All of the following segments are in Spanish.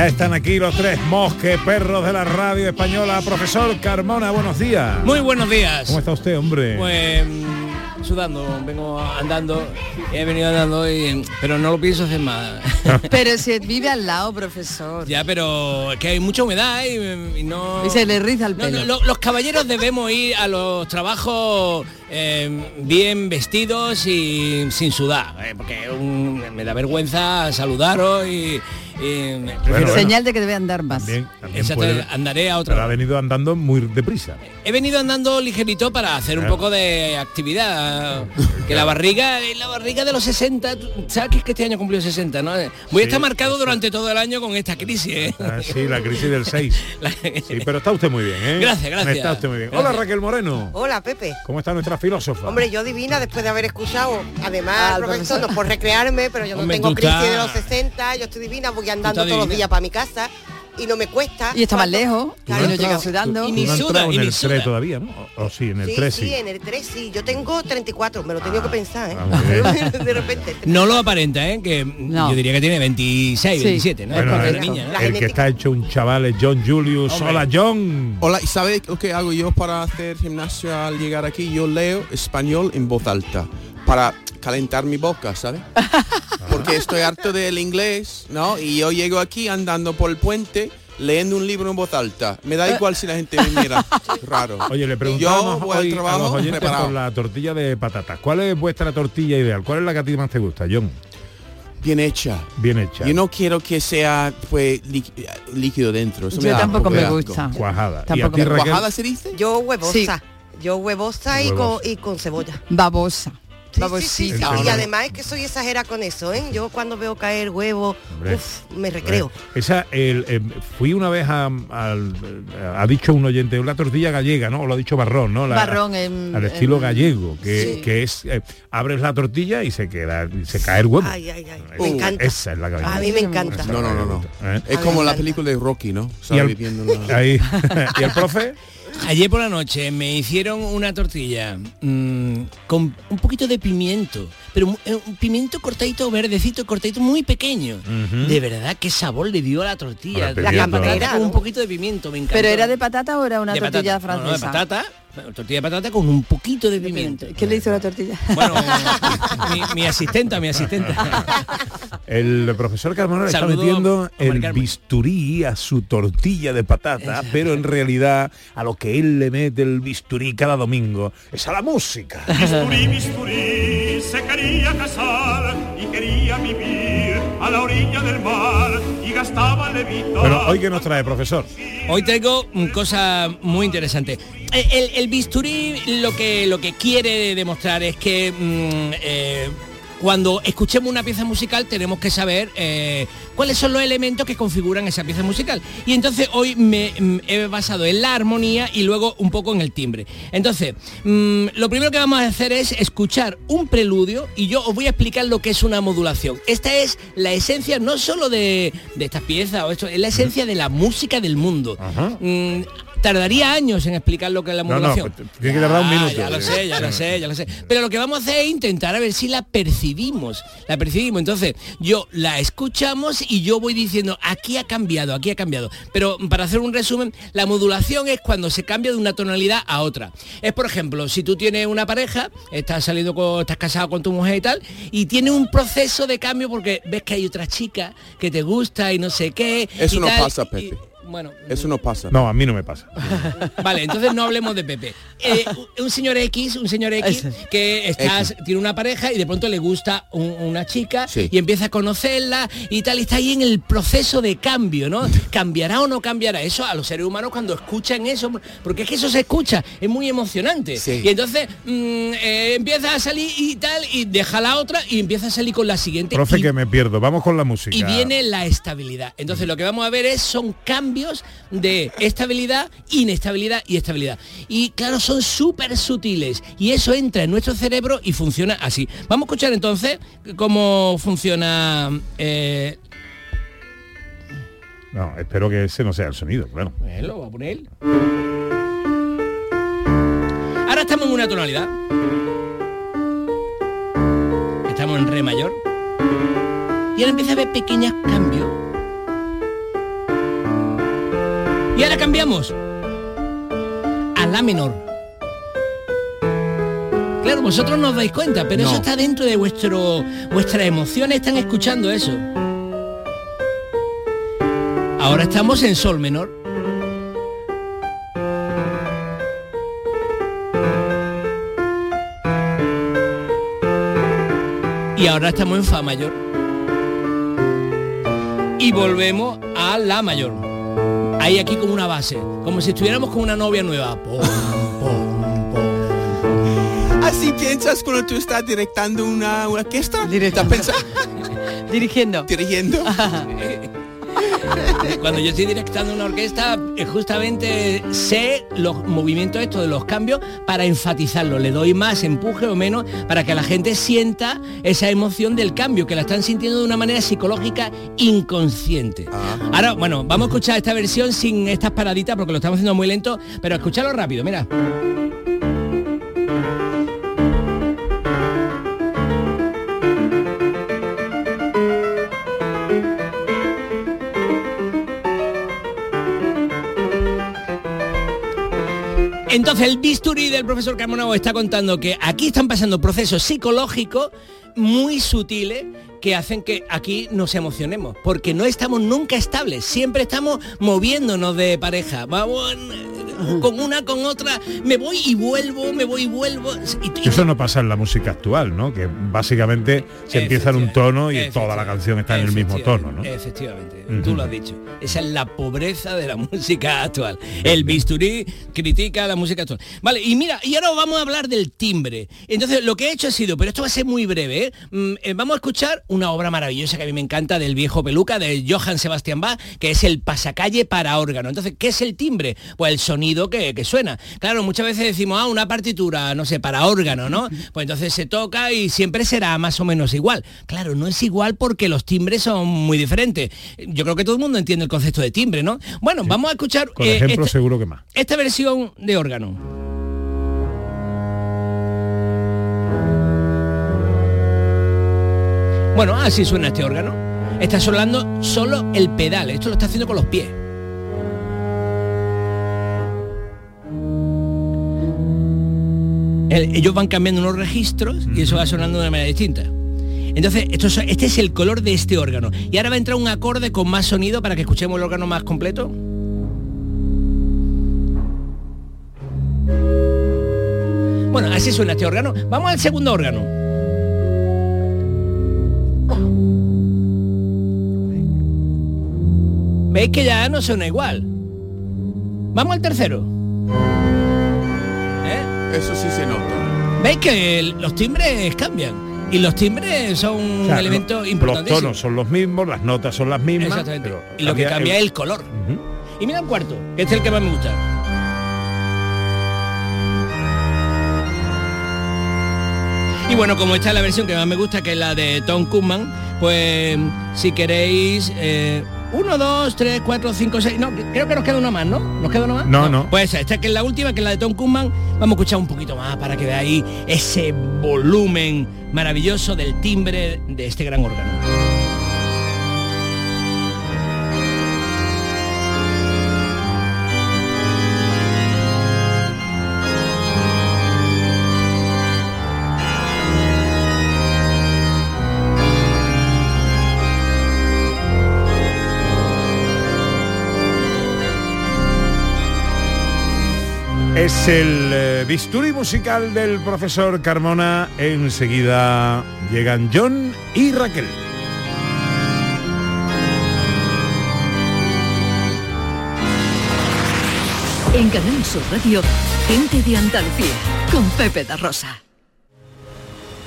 Ya están aquí los tres mosqueperros de la radio española. Profesor Carmona, buenos días. Muy buenos días. ¿Cómo está usted, hombre? Pues sudando, vengo andando, he venido andando, y, pero no lo pienso hacer más. Pero si vive al lado, profesor. ya, pero es que hay mucha humedad y, y no... Y se le riza el No, pelo. no, lo- los caballeros debemos ir a los trabajos eh, bien vestidos y sin sudar, eh, porque un- me da vergüenza saludaros y... Señal de que debe andar más. También, también Exacto, puede- andaré a otra pero ha venido andando muy deprisa. He venido andando ligerito para hacer un poco de actividad. Que la barriga, la barriga de los 60, tú ¿sabes que es que este año cumplió 60, no? Voy a Sí, estar marcado durante todo el año con esta crisis. ¿eh? Ah, sí, la crisis del 6. La- Sí, pero está usted muy bien, ¿eh? Gracias, gracias. Está usted muy bien. Hola. Raquel Moreno. Hola Pepe. ¿Cómo está nuestra filósofa? Hombre, yo divina después de haber escuchado, además, Ah, profesor, profesor. no por recrearme, pero yo no Hombre, tengo crisis de los 60, yo estoy divina, voy andando todos los días para mi casa y no me cuesta. Y está más Cuando- lejos. Claro, y no llega sudando. y ni no suda, y en ni el suda. 3 todavía, ¿no? O, o sí, en el Sí, 3 sí, sí. en el 3 sí. Yo tengo 34, me lo tengo que pensar, ¿eh? ah, de repente. No lo aparenta, ¿eh? Que No. yo diría que tiene 26, Sí. 27, ¿no? Bueno, Es el, una niña, ¿no? El que está hecho un chaval es John Julius. Hombre. Hola, John. Hola, ¿y sabes lo que hago yo para hacer gimnasio al llegar aquí? Yo leo español en voz alta para calentar mi boca, ¿sabes? Porque estoy harto del inglés, ¿no? Y yo llego aquí andando por el puente leyendo un libro en voz alta. Me da igual si la gente me mira raro. Oye, le preguntamos Yo hoy a trabajo los oyentes preparado. por la tortilla de patatas. ¿Cuál es vuestra tortilla ideal? ¿Cuál es la que a ti más te gusta, John? Bien hecha. Bien hecha. Yo no quiero que sea pues lí- líquido dentro. Eso me Yo tampoco me gusta. Cuajada. Tampoco ¿Y a me- ti? ¿Cuajada se dice? Yo huevosa. Sí. Yo huevosa y con, Huevosa. y con cebolla. Babosa. Sí, sí, Babosita. sí, sí. No, no, Y además es que soy exagera con eso, ¿eh? Yo cuando veo caer huevo, uf, me recreo. Esa, el, eh, fui una vez a, al- ha dicho un oyente, una tortilla gallega, ¿no? O lo ha dicho Barrón, ¿no? La- Barrón en- al estilo en- gallego, que, Sí. que es, eh, abres la tortilla y se queda, y se cae el huevo. Ay, ay, ay. Uh, Me encanta. Esa es la que A mí me encanta. No, no, no, no. ¿Eh? Es como la película de Rocky, ¿no? Y Sabe, el, viendo la- ahí. ¿Y el profe? Ayer por la noche me hicieron una tortilla mm, con un poquito de pimiento, pero eh, un pimiento cortadito, verdecito, cortadito, muy pequeño. De verdad, qué sabor le dio a la tortilla. La ¿eh? con un poquito de pimiento, me encanta. ¿Pero era de patata o era una De tortilla patata. No, no, de francesa? patata, tortilla de patata con un poquito de De pimiento. pimiento. ¿Qué le hizo la tortilla? Bueno, mi, mi asistenta, mi asistenta. El profesor Carmona le está metiendo el Carmen. bisturí a su tortilla de patata, pero en realidad a lo que él le mete el bisturí cada domingo es a la música. Bisturí, bisturí, se quería casar y quería vivir a la orilla del mar y gastaba levita. Bueno, hoy que nos trae, profesor. Hoy traigo mm, cosas muy interesantes. El, el bisturí lo que, lo que quiere demostrar es que mm, eh, cuando escuchemos una pieza musical tenemos que saber eh, cuáles son los elementos que configuran esa pieza musical. Y entonces hoy me mm, he basado en la armonía y luego un poco en el timbre. Entonces, mm, lo primero que vamos a hacer es escuchar un preludio y yo os voy a explicar lo que es una modulación. Esta es la esencia no solo de, de estas piezas, o esto, es la esencia de la música del mundo. Mm, tardaría años en explicar lo que es la No, no, modulación. pues, tiene que tardar un Ya, minuto. Ya lo sé, ya lo sé, ya lo sé. Pero lo que vamos a hacer es intentar a ver si la percibimos. La percibimos. Entonces, yo la escuchamos y yo voy diciendo, aquí ha cambiado, aquí ha cambiado. Pero para hacer un resumen, la modulación es cuando se cambia de una tonalidad a otra. Es, por ejemplo, si tú tienes una pareja, estás saliendo con, estás casado con tu mujer y tal, y tiene un proceso de cambio porque ves que hay otra chica que te gusta y no sé qué. Eso y no tal, pasa, y- Pepe. Bueno, Eso no pasa. No, a mí no me pasa. Vale, entonces no hablemos de Pepe. Eh, un- señor X, un señor X que estás, tiene una pareja y de pronto le gusta un- una chica Sí. y empieza a conocerla y tal, y está ahí en el proceso de cambio, ¿no? ¿Cambiará o no cambiará? Eso a los seres humanos cuando escuchan eso, porque es que eso se escucha, es muy emocionante. Sí. Y entonces mm, eh, empieza a salir y tal, y deja la otra y empieza a salir con la siguiente. Profe, y- que me pierdo. Vamos con la música. y viene la estabilidad. Entonces lo que vamos a ver es son cambios de estabilidad, inestabilidad y estabilidad. Y claro, son súper sutiles y eso entra en nuestro cerebro y funciona así. Vamos a escuchar entonces cómo funciona... eh, No, espero que ese no sea el sonido, claro. lo voy a poner. Ahora estamos en una tonalidad. Estamos en re mayor. Y ahora empieza a haber pequeños cambios. Y ahora cambiamos a la menor. Claro, vosotros no os dais cuenta, pero eso está dentro de vuestro vuestras emociones están escuchando eso. Ahora estamos en sol menor. Y ahora estamos en fa mayor. Y volvemos a la mayor. Hay aquí como una base, como si estuviéramos con una novia nueva. Así piensas cuando tú estás directando una, una orquesta. ¿Estás pensando? Dirigiendo. Dirigiendo. Cuando yo estoy directando una orquesta, eh, justamente sé los movimientos estos de los cambios para enfatizarlo. Le doy más empuje o menos para que la gente sienta esa emoción del cambio, que la están sintiendo de una manera psicológica inconsciente. Ahora, bueno, vamos a escuchar esta versión sin estas paraditas porque lo estamos haciendo muy lento, pero escucharlo rápido, mira. Entonces el bisturí del profesor Carmonao está contando que aquí están pasando procesos psicológicos muy sutiles que hacen que aquí nos emocionemos, porque no estamos nunca estables, siempre estamos moviéndonos de pareja, vamos con una, con otra, me voy y vuelvo, me voy y vuelvo. Y- y- Eso no pasa en la música actual, ¿no? Que básicamente se empieza en un tono y toda la canción está en el mismo tono, ¿no? Efectivamente, tú lo has dicho. Esa es la pobreza de la música actual. El bisturí critica la música actual. Vale, y mira, y ahora vamos a hablar del timbre. Entonces, lo que he hecho ha sido, pero esto va a ser muy breve, ¿eh? Mm, eh, vamos a escuchar una obra maravillosa que a mí me encanta del viejo peluca, de Johann Sebastian Bach, que es el pasacalle para órgano. Entonces, ¿qué es el timbre? Pues el sonido que, que suena. Claro, muchas veces decimos, ah, una partitura, no sé, para órgano, ¿no? Pues entonces se toca y siempre será más o menos igual. Claro, no es igual porque los timbres son muy diferentes. Yo creo que todo el mundo entiende el concepto de timbre, ¿no? Bueno, vamos a escuchar Con eh, ejemplo esta- seguro que más. esta versión de órgano. Bueno, así suena este órgano. Está sonando solo el pedal. Esto lo está haciendo con los pies. El- ellos van cambiando unos registros y eso va sonando de una manera distinta. Entonces, esto es- este es el color de este órgano. Y ahora va a entrar un acorde con más sonido para que escuchemos el órgano más completo. Bueno, así suena este órgano. Vamos al segundo órgano. ¿Veis que ya no suena igual? Vamos al tercero. Eso sí se nota. ¿Veis que el- los timbres cambian? Y los timbres son un O sea, elemento lo- los tonos son los mismos, las notas son las mismas. Exactamente. pero y lo que cambia es el color. Y mira el cuarto, que este es el que más me gusta. Y bueno, como esta es la versión que más me gusta, que es la de Tom Koopman, pues si queréis... eh, uno, dos, tres, cuatro, cinco, seis. No, creo que nos queda una más, ¿no? ¿Nos queda una más? No, no. Pues esta que es la última, que es la de Tom Koopman. Vamos a escuchar un poquito más para que veáis ese volumen maravilloso del timbre de este gran órgano. Es el eh, bisturí musical del profesor Carmona. Enseguida llegan John y Raquel. En Canal Sur Radio, gente de Andalucía, con Pepe da Rosa.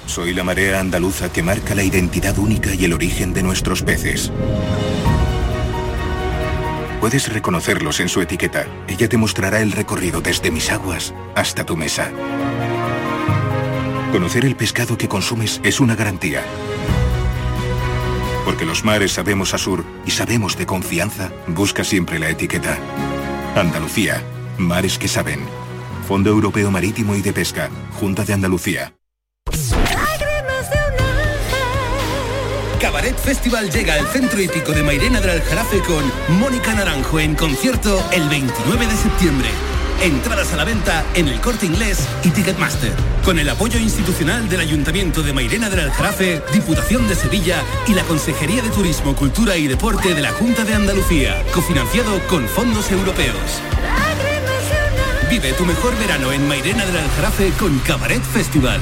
Soy la marea andaluza que marca la identidad única y el origen de nuestros peces. Puedes reconocerlos en su etiqueta. Ella te mostrará el recorrido desde mis aguas hasta tu mesa. Conocer el pescado que consumes es una garantía. Porque los mares sabemos a sur y sabemos de confianza, busca siempre la etiqueta. Andalucía, mares que saben. Fondo Europeo Marítimo y de Pesca, Junta de Andalucía. Cabaret Festival llega al centro hípico de Mairena del Aljarafe con Mónica Naranjo en concierto el 29 de septiembre. Entradas a la venta en el corte inglés y Ticketmaster. Con el apoyo institucional del Ayuntamiento de Mairena del Aljarafe, Diputación de Sevilla y la Consejería de Turismo, Cultura y Deporte de la Junta de Andalucía. Cofinanciado con fondos europeos. Vive tu mejor verano en Mairena del Aljarafe con Cabaret Festival.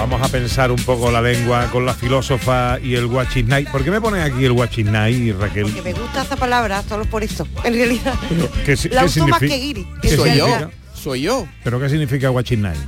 Vamos a pensar un poco la lengua con la filósofa y el watching night. ¿Por qué me pones aquí el watching night, Raquel? Porque me gusta esa palabra, solo por eso. En realidad, ¿Qué, la qué uso más significa? que guiri. ¿Qué Soy yo, soy yo. ¿Pero qué significa watching night?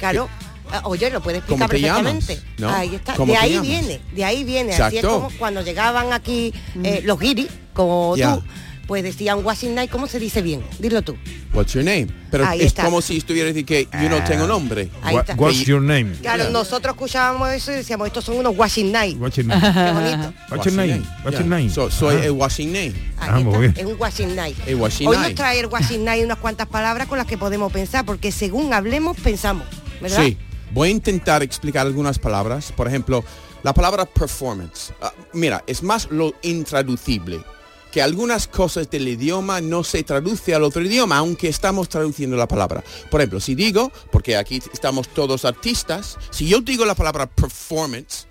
Claro. Ah, Oye, lo puede ¿Cómo explicar perfectamente. ¿No? Ahí está. ¿Cómo De ahí viene, de ahí viene. Así es Exacto. como cuando llegaban aquí eh, los guiris, como tú, pues decían washing night, ¿cómo se dice bien? Dilo tú. What's your name? Pero Ahí es está. como si estuviera decir que yo no tengo nombre. Ahí What- está. what's your name? Claro, nosotros escuchábamos eso y decíamos, estos son unos washing night. Watching night. Qué bonito. What's your name? What's Yeah. your name? So- soy Ah. el washing name. Ahí Ah, muy bien. Es un washing night. El washing Hoy nos trae el washing night unas cuantas palabras con las que podemos pensar, porque según hablemos, pensamos. ¿Verdad? Sí, voy a intentar explicar algunas palabras. Por ejemplo, la palabra performance. Ah, mira, es más lo intraducible. Que algunas cosas del idioma no se traduce al otro idioma, aunque estamos traduciendo la palabra. Por ejemplo, si digo, porque aquí estamos todos artistas, si yo digo la palabra performance,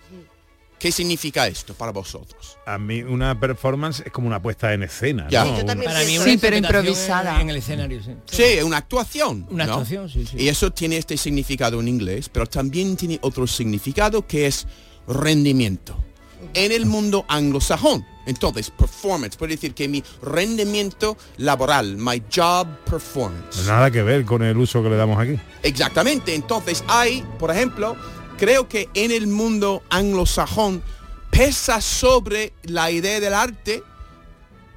¿qué significa esto para vosotros? A mí una performance es como una puesta en escena. Ya. ¿no? Sí, yo Una- también Para mí Sí, pero improvisada. En, el escenario, sí. Sí, es una actuación. Una ¿no? actuación, sí, sí. Y eso tiene este significado en inglés, pero también tiene otro significado que es rendimiento. En el mundo anglosajón, entonces, performance, puede decir que mi rendimiento laboral, my job performance. Nada que ver con el uso que le damos aquí. Exactamente, entonces hay, por ejemplo, creo que en el mundo anglosajón pesa sobre la idea del arte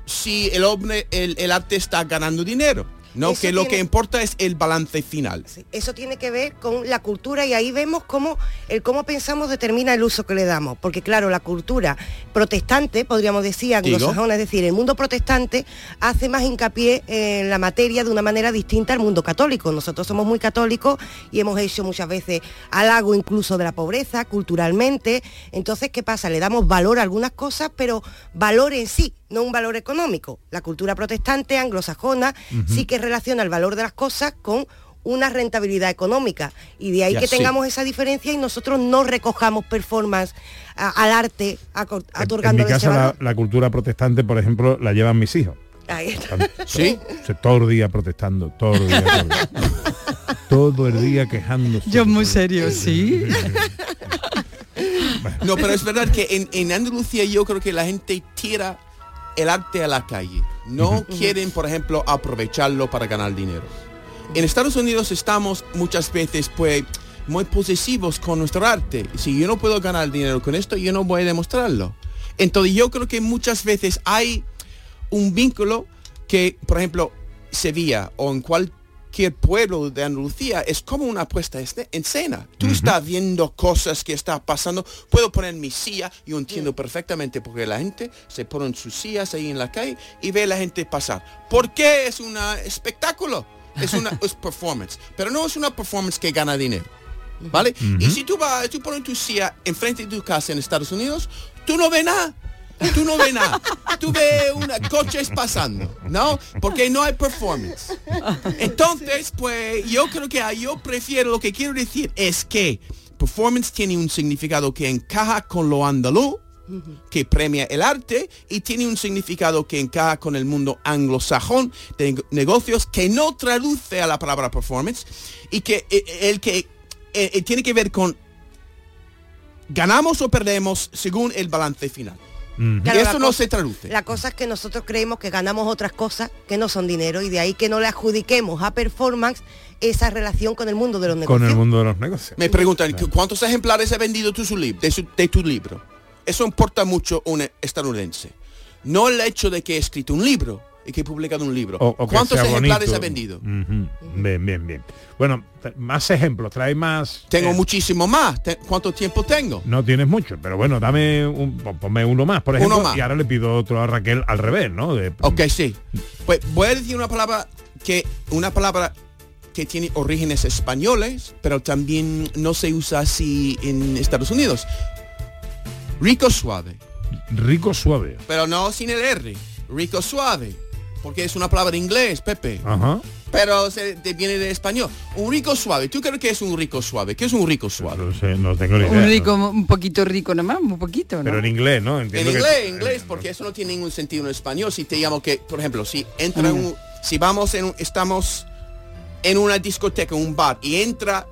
si el hombre, el, el arte está ganando dinero. No, Eso que lo tiene- que importa es el balance final. Sí, Eso tiene que ver con la cultura y ahí vemos cómo el cómo pensamos determina el uso que le damos. Porque claro, la cultura protestante, podríamos decir, anglosajona, es decir, el mundo protestante hace más hincapié en la materia de una manera distinta al mundo católico. Nosotros somos muy católicos y hemos hecho muchas veces halago incluso de la pobreza culturalmente. Entonces, ¿qué pasa? Le damos valor a algunas cosas, pero valor en sí, no un valor económico. La cultura protestante anglosajona sí que relaciona el valor de las cosas con una rentabilidad económica y de ahí Ya, que sí. tengamos esa diferencia y nosotros no recojamos performance a- al arte acor- En- En mi casa la, valor. la cultura protestante, por ejemplo, la llevan mis hijos. Ahí está. Están ¿Sí? se- todo el día protestando, todo el día. Todo el día, Todo el día quejándose. Yo muy serio, sí. No, pero es verdad que en, en Andalucía yo creo que la gente tira el arte a la calle. No quieren, por ejemplo, aprovecharlo para ganar dinero. En Estados Unidos estamos muchas veces pues muy posesivos con nuestro arte. Si yo no puedo ganar dinero con esto, yo no voy a demostrarlo. Entonces yo creo que muchas veces hay un vínculo que, por ejemplo, Sevilla o en cualquier pueblo de Andalucía es como una puesta este- en escena. Tú estás viendo cosas que están pasando. Puedo poner mi silla, yo entiendo perfectamente porque la gente se pone en sus sillas ahí en la calle y ve a la gente pasar. ¿Por qué es un espectáculo? Es una es performance. Pero no es una performance que gana dinero. ¿Vale? Y si tú vas, tú pones tu silla enfrente de tu casa en Estados Unidos, tú no ves nada. Tú no ves nada. Tú ves una coches pasando, ¿no? Porque no hay performance. Entonces, pues yo creo que yo prefiero, lo que quiero decir es que performance tiene un significado que encaja con lo andaluz, que premia el arte y tiene un significado que encaja con el mundo anglosajón de neg- negocios que no traduce a la palabra performance y que eh, el que eh, eh, tiene que ver con ganamos o perdemos según el balance final. Y Claro, eso no cosa- se traduce. La cosa es que nosotros creemos que ganamos otras cosas que no son dinero y de ahí que no le adjudiquemos a performance esa relación con el mundo de los negocios. Con el mundo de los negocios. Me preguntan, ¿cu- ¿cuántos ejemplares ha vendido tu, de, su- de tu libro? Eso importa mucho a un estadounidense. No el hecho de que he escrito un libro y que he publicado un libro. O- ¿Cuántos ejemplares bonito. ha vendido? Bien, bien, bien. Bueno, más ejemplos, trae más. Tengo eh, muchísimo más. ¿Cuánto tiempo tengo? No tienes mucho, pero bueno, dame un, pon- ponme uno más, por Uno ejemplo, más. y ahora le pido otro a Raquel al revés, ¿no? De- Ok, sí. Pues voy a decir una palabra que una palabra que tiene orígenes españoles, pero también no se usa así en Estados Unidos. Rico suave. rico suave. Pero no sin el R. Rico suave. Porque es una palabra en inglés, Pepe. Ajá. Pero se te viene de español. Un rico suave. ¿Tú crees que es un rico suave? ¿Qué es un rico suave? No sé, no tengo ni idea. Un rico, un poquito rico nomás, un poquito, ¿no? Pero en inglés, ¿no? En Entiendo que- inglés, inglés, porque eso no tiene ningún sentido en español. Si te llamo que, por ejemplo, si entra un, si vamos en, un- estamos en una discoteca, un bar, y entra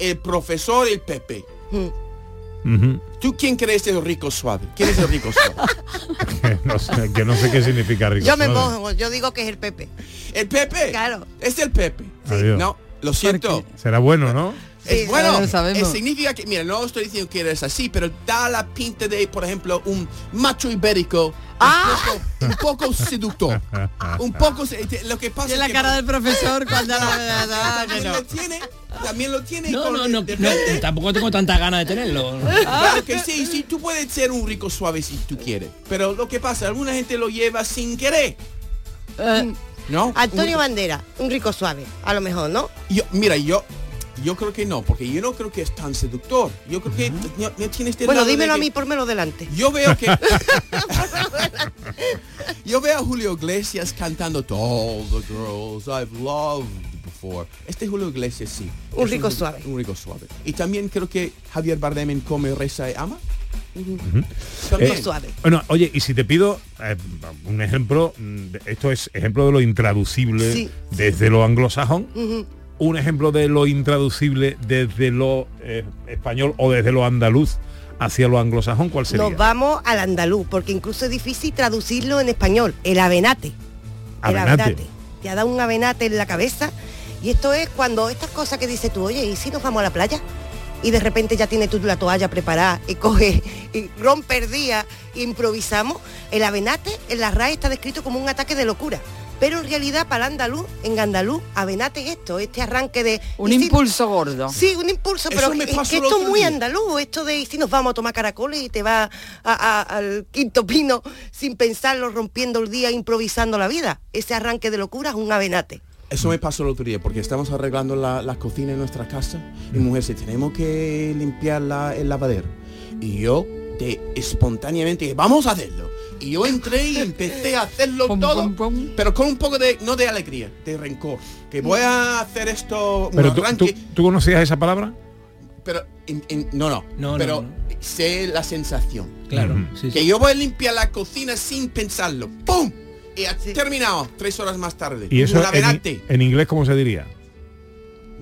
el profesor y el Pepe. ¿Tú quién crees es el rico suave? ¿Quién es el rico suave? no sé, que no sé qué significa rico Yo me suave. mojo, yo digo que es el Pepe. ¿El Pepe? Claro. Es el Pepe. No, lo siento. Será bueno, ¿no? Es bueno, lo sabemos. eh, significa que, mira, no estoy diciendo que eres así, pero da la pinta de, por ejemplo, un macho ibérico Ah. un poco seductor. Un poco, se- te- lo que pasa Y es la que cara del profesor cuando la verdad que también no. lo tiene, también lo tiene. No, con- no, no, tampoco tengo tanta ganas de tenerlo. Claro que sí, sí, tú puedes ser un rico suave si tú quieres, pero lo que pasa, alguna gente lo lleva sin querer, Eh, ¿no? Antonio Un- Bandera, un rico suave, a lo mejor, ¿no? yo, mira, yo yo creo que no, porque yo no creo que es tan seductor. Yo creo que no, no tiene este Bueno, dímelo a mí, pónmelo delante. Yo veo que yo veo a Julio Iglesias cantando To All the girls I've loved before. Este Julio Iglesias sí. Un rico suave. Un rico suave. Y también creo que Javier Bardem en Come, Reza y Ama. También. Eh, Bueno, oye, y si te pido eh, un ejemplo, mm, esto es ejemplo de lo intraducible Sí. desde lo anglosajón. Un ejemplo de lo intraducible desde lo eh, español o desde lo andaluz hacia lo anglosajón, ¿cuál sería? Nos vamos al andaluz, porque incluso es difícil traducirlo en español. El avenate. El Avenate. avenate. Te ha dado un avenate en la cabeza. Y esto es cuando estas cosas que dices tú, oye, ¿y si nos vamos a la playa? Y de repente ya tienes tú la toalla preparada y coge y rompe el día, improvisamos. El avenate en la RAE está descrito como un ataque de locura. Pero en realidad para el andaluz, en andaluz, avenate es esto, este arranque de... un ¿y si- impulso gordo. Sí, un impulso, Eso pero me que, esto es muy día. andaluz, esto de si nos vamos a tomar caracoles y te vas a- a- al quinto pino sin pensarlo, rompiendo el día, improvisando la vida. Ese arranque de locura es un avenate. Eso me pasó el otro día porque estamos arreglando la, la cocina en nuestra casa y mujer dice, tenemos que limpiar la- el lavadero. Y yo de espontáneamente dije, vamos a hacerlo. Y yo entré y empecé a hacerlo Pum, todo, pum, pum. pero con un poco de, no de alegría, de rencor. Que voy a hacer esto, un Pero tú, tú- ¿tú conocías esa palabra? pero en- en- no, no, No, pero no. sé la sensación. Claro, Ujú. sí, sí. Que yo voy a limpiar la cocina sin pensarlo. ¡Pum! Y ha terminado tres horas más tarde. Y eso en, en inglés, ¿cómo se diría?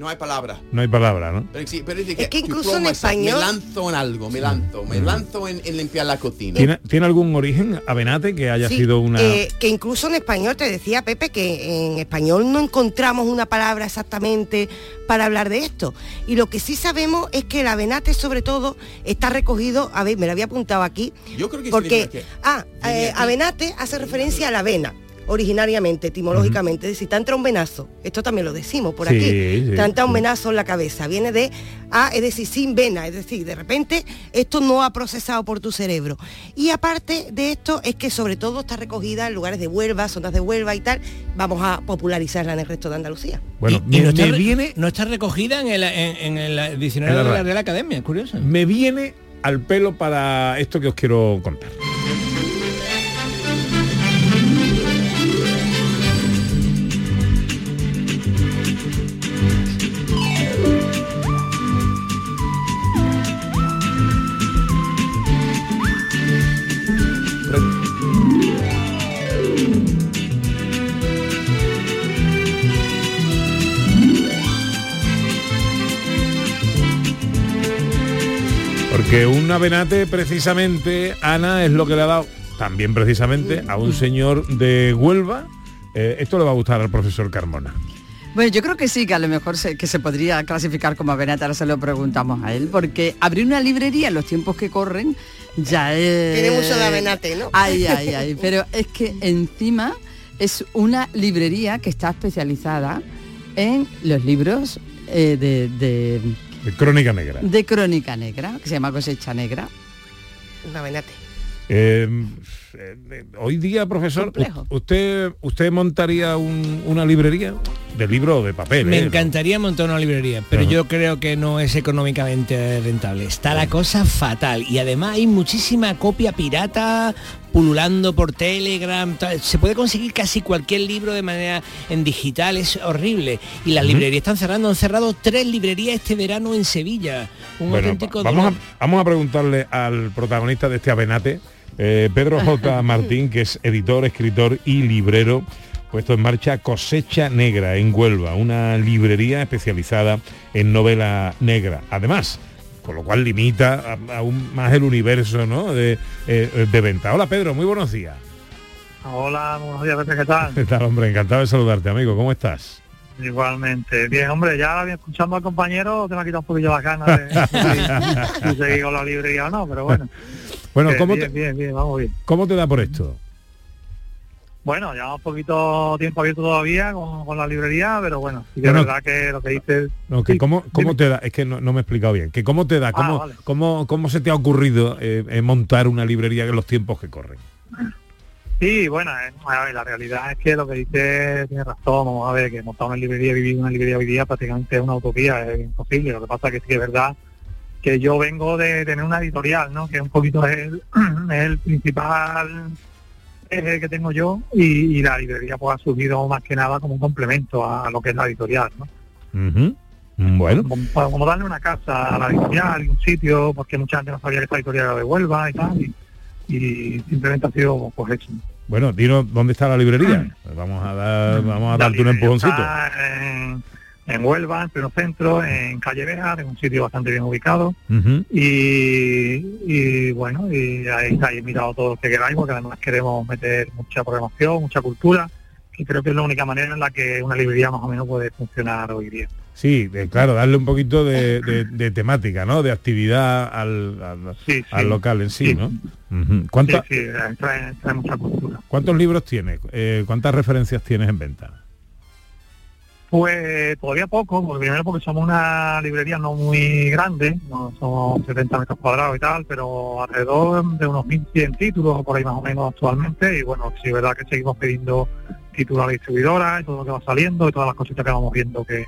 No hay palabra. No hay palabra, ¿no? Pero, sí, pero es, de Es que incluso en español- Me lanzo en algo, me lanzo, me lanzo en, en limpiar la cocina. ¿Tiene, ¿Tiene algún origen, Avenate, que haya Sí, sido una... eh, que incluso en español, te decía Pepe, que en español no encontramos una palabra exactamente para hablar de esto. Y lo que sí sabemos es que el avenate sobre todo está recogido, a ver, me lo había apuntado aquí, Yo creo que porque, ah, eh, avenate hace referencia a la avena. Originariamente, etimológicamente, es decir, te entra un venazo, esto también lo decimos por Sí, aquí, sí, te entra un venazo en la cabeza, viene de A, es decir, sin vena, es decir, de repente esto no ha procesado por tu cerebro. Y aparte de esto es que sobre todo está recogida en lugares de Huelva, zonas de Huelva y tal, vamos a popularizarla en el resto de Andalucía. Bueno, Y me, no, está, me viene, no está recogida en el, en, en el diccionario En la de la. Real Academia, es curioso. me viene al pelo para esto que os quiero contar. Porque un avenate precisamente, Ana, es lo que le ha dado también precisamente a un señor de Huelva. Eh, esto le va a gustar al profesor Carmona. Bueno, yo creo que sí, que a lo mejor se, que se podría clasificar como avenata, ahora se lo preguntamos a él, porque abrir una librería en los tiempos que corren ya es... Tiene mucho de avenate, ¿no? Ay, ay, ay, pero es que encima es una librería que está especializada en los libros eh, de, de, De Crónica Negra. de crónica negra, que se llama cosecha negra. Un. Eh, eh, hoy día, profesor, ¿usted usted montaría un- una librería de libro o de papel? Me eh? encantaría montar una librería, pero Ajá. yo creo que no es económicamente rentable. Está la cosa fatal y además hay muchísima copia pirata pululando por Telegram. tal. Se puede conseguir casi cualquier libro de manera en digital, es horrible. Y las librerías están cerrando, han cerrado tres librerías este verano en Sevilla. Un Bueno, auténtico va- vamos, dolor. a, vamos a preguntarle al protagonista de este avenate, eh, Pedro J. Martín, que es editor, escritor y librero, puesto en marcha Cosecha Negra en Huelva, una librería especializada en novela negra. Además, con lo cual limita a- aún más el universo ¿no? de, eh, de venta. Hola Pedro, muy buenos días. Hola, buenos días, ¿qué tal? ¿Qué tal, hombre? Encantado de saludarte, amigo. ¿Cómo estás? Igualmente. Bien, hombre, ya escuchando al compañero te me ha quitado un poquillo las ganas de, de- de seguir con la librería o no, pero bueno. Bueno, ¿cómo bien, te, bien, bien, vamos bien. ¿cómo te da por esto? Bueno, llevamos un poquito tiempo abierto todavía con, con la librería, pero bueno, sí que es verdad que lo que dices... No, que Sí, cómo, cómo te da, es que no, no me he explicado bien, que cómo te da, cómo, vale. cómo, cómo se te ha ocurrido eh, eh, montar una librería en los tiempos que corren. Sí, bueno, eh, ver, la realidad es que lo que dice tiene razón, vamos a ver, que montar una librería, vivir una librería hoy día prácticamente es una utopía, es imposible. Lo que pasa es que sí que es verdad que yo vengo de tener una editorial, ¿no? Que un poquito es el, es el principal eje que tengo yo y, y la librería pues ha surgido más que nada como un complemento a, lo que es la editorial, ¿no? Ujú. Bueno, Como, como darle una casa a la editorial y un sitio, porque mucha gente no sabía que esta editorial era de Huelva y tal, y, y simplemente ha sido pues hecho. bueno, dinos dónde está la librería. Vamos a dar, vamos a La darte un empujoncito. está en Huelva, en pleno centro, en Calle Bejar, en un sitio bastante bien ubicado. Y, y bueno, y ahí estáis invitados todos los que queráis, porque además queremos meter mucha programación, mucha cultura, y creo que es la única manera en la que una librería más o menos puede funcionar hoy día. Sí, de- claro, darle un poquito de, de- de temática, ¿no? De actividad al, al, Sí, al sí. local en sí, Sí. ¿no? Ujú. ¿Cuánta- Sí, sí, trae, trae mucha cultura. ¿Cuántos libros tienes? Eh, ¿Cuántas referencias tienes en venta? Pues todavía poco, porque primero porque somos una librería no muy grande, no somos 70 metros cuadrados y tal, pero alrededor de unos 1.100 títulos por ahí más o menos actualmente, y bueno, sí es verdad que seguimos pidiendo títulos a la distribuidora y todo lo que va saliendo y todas las cositas que vamos viendo que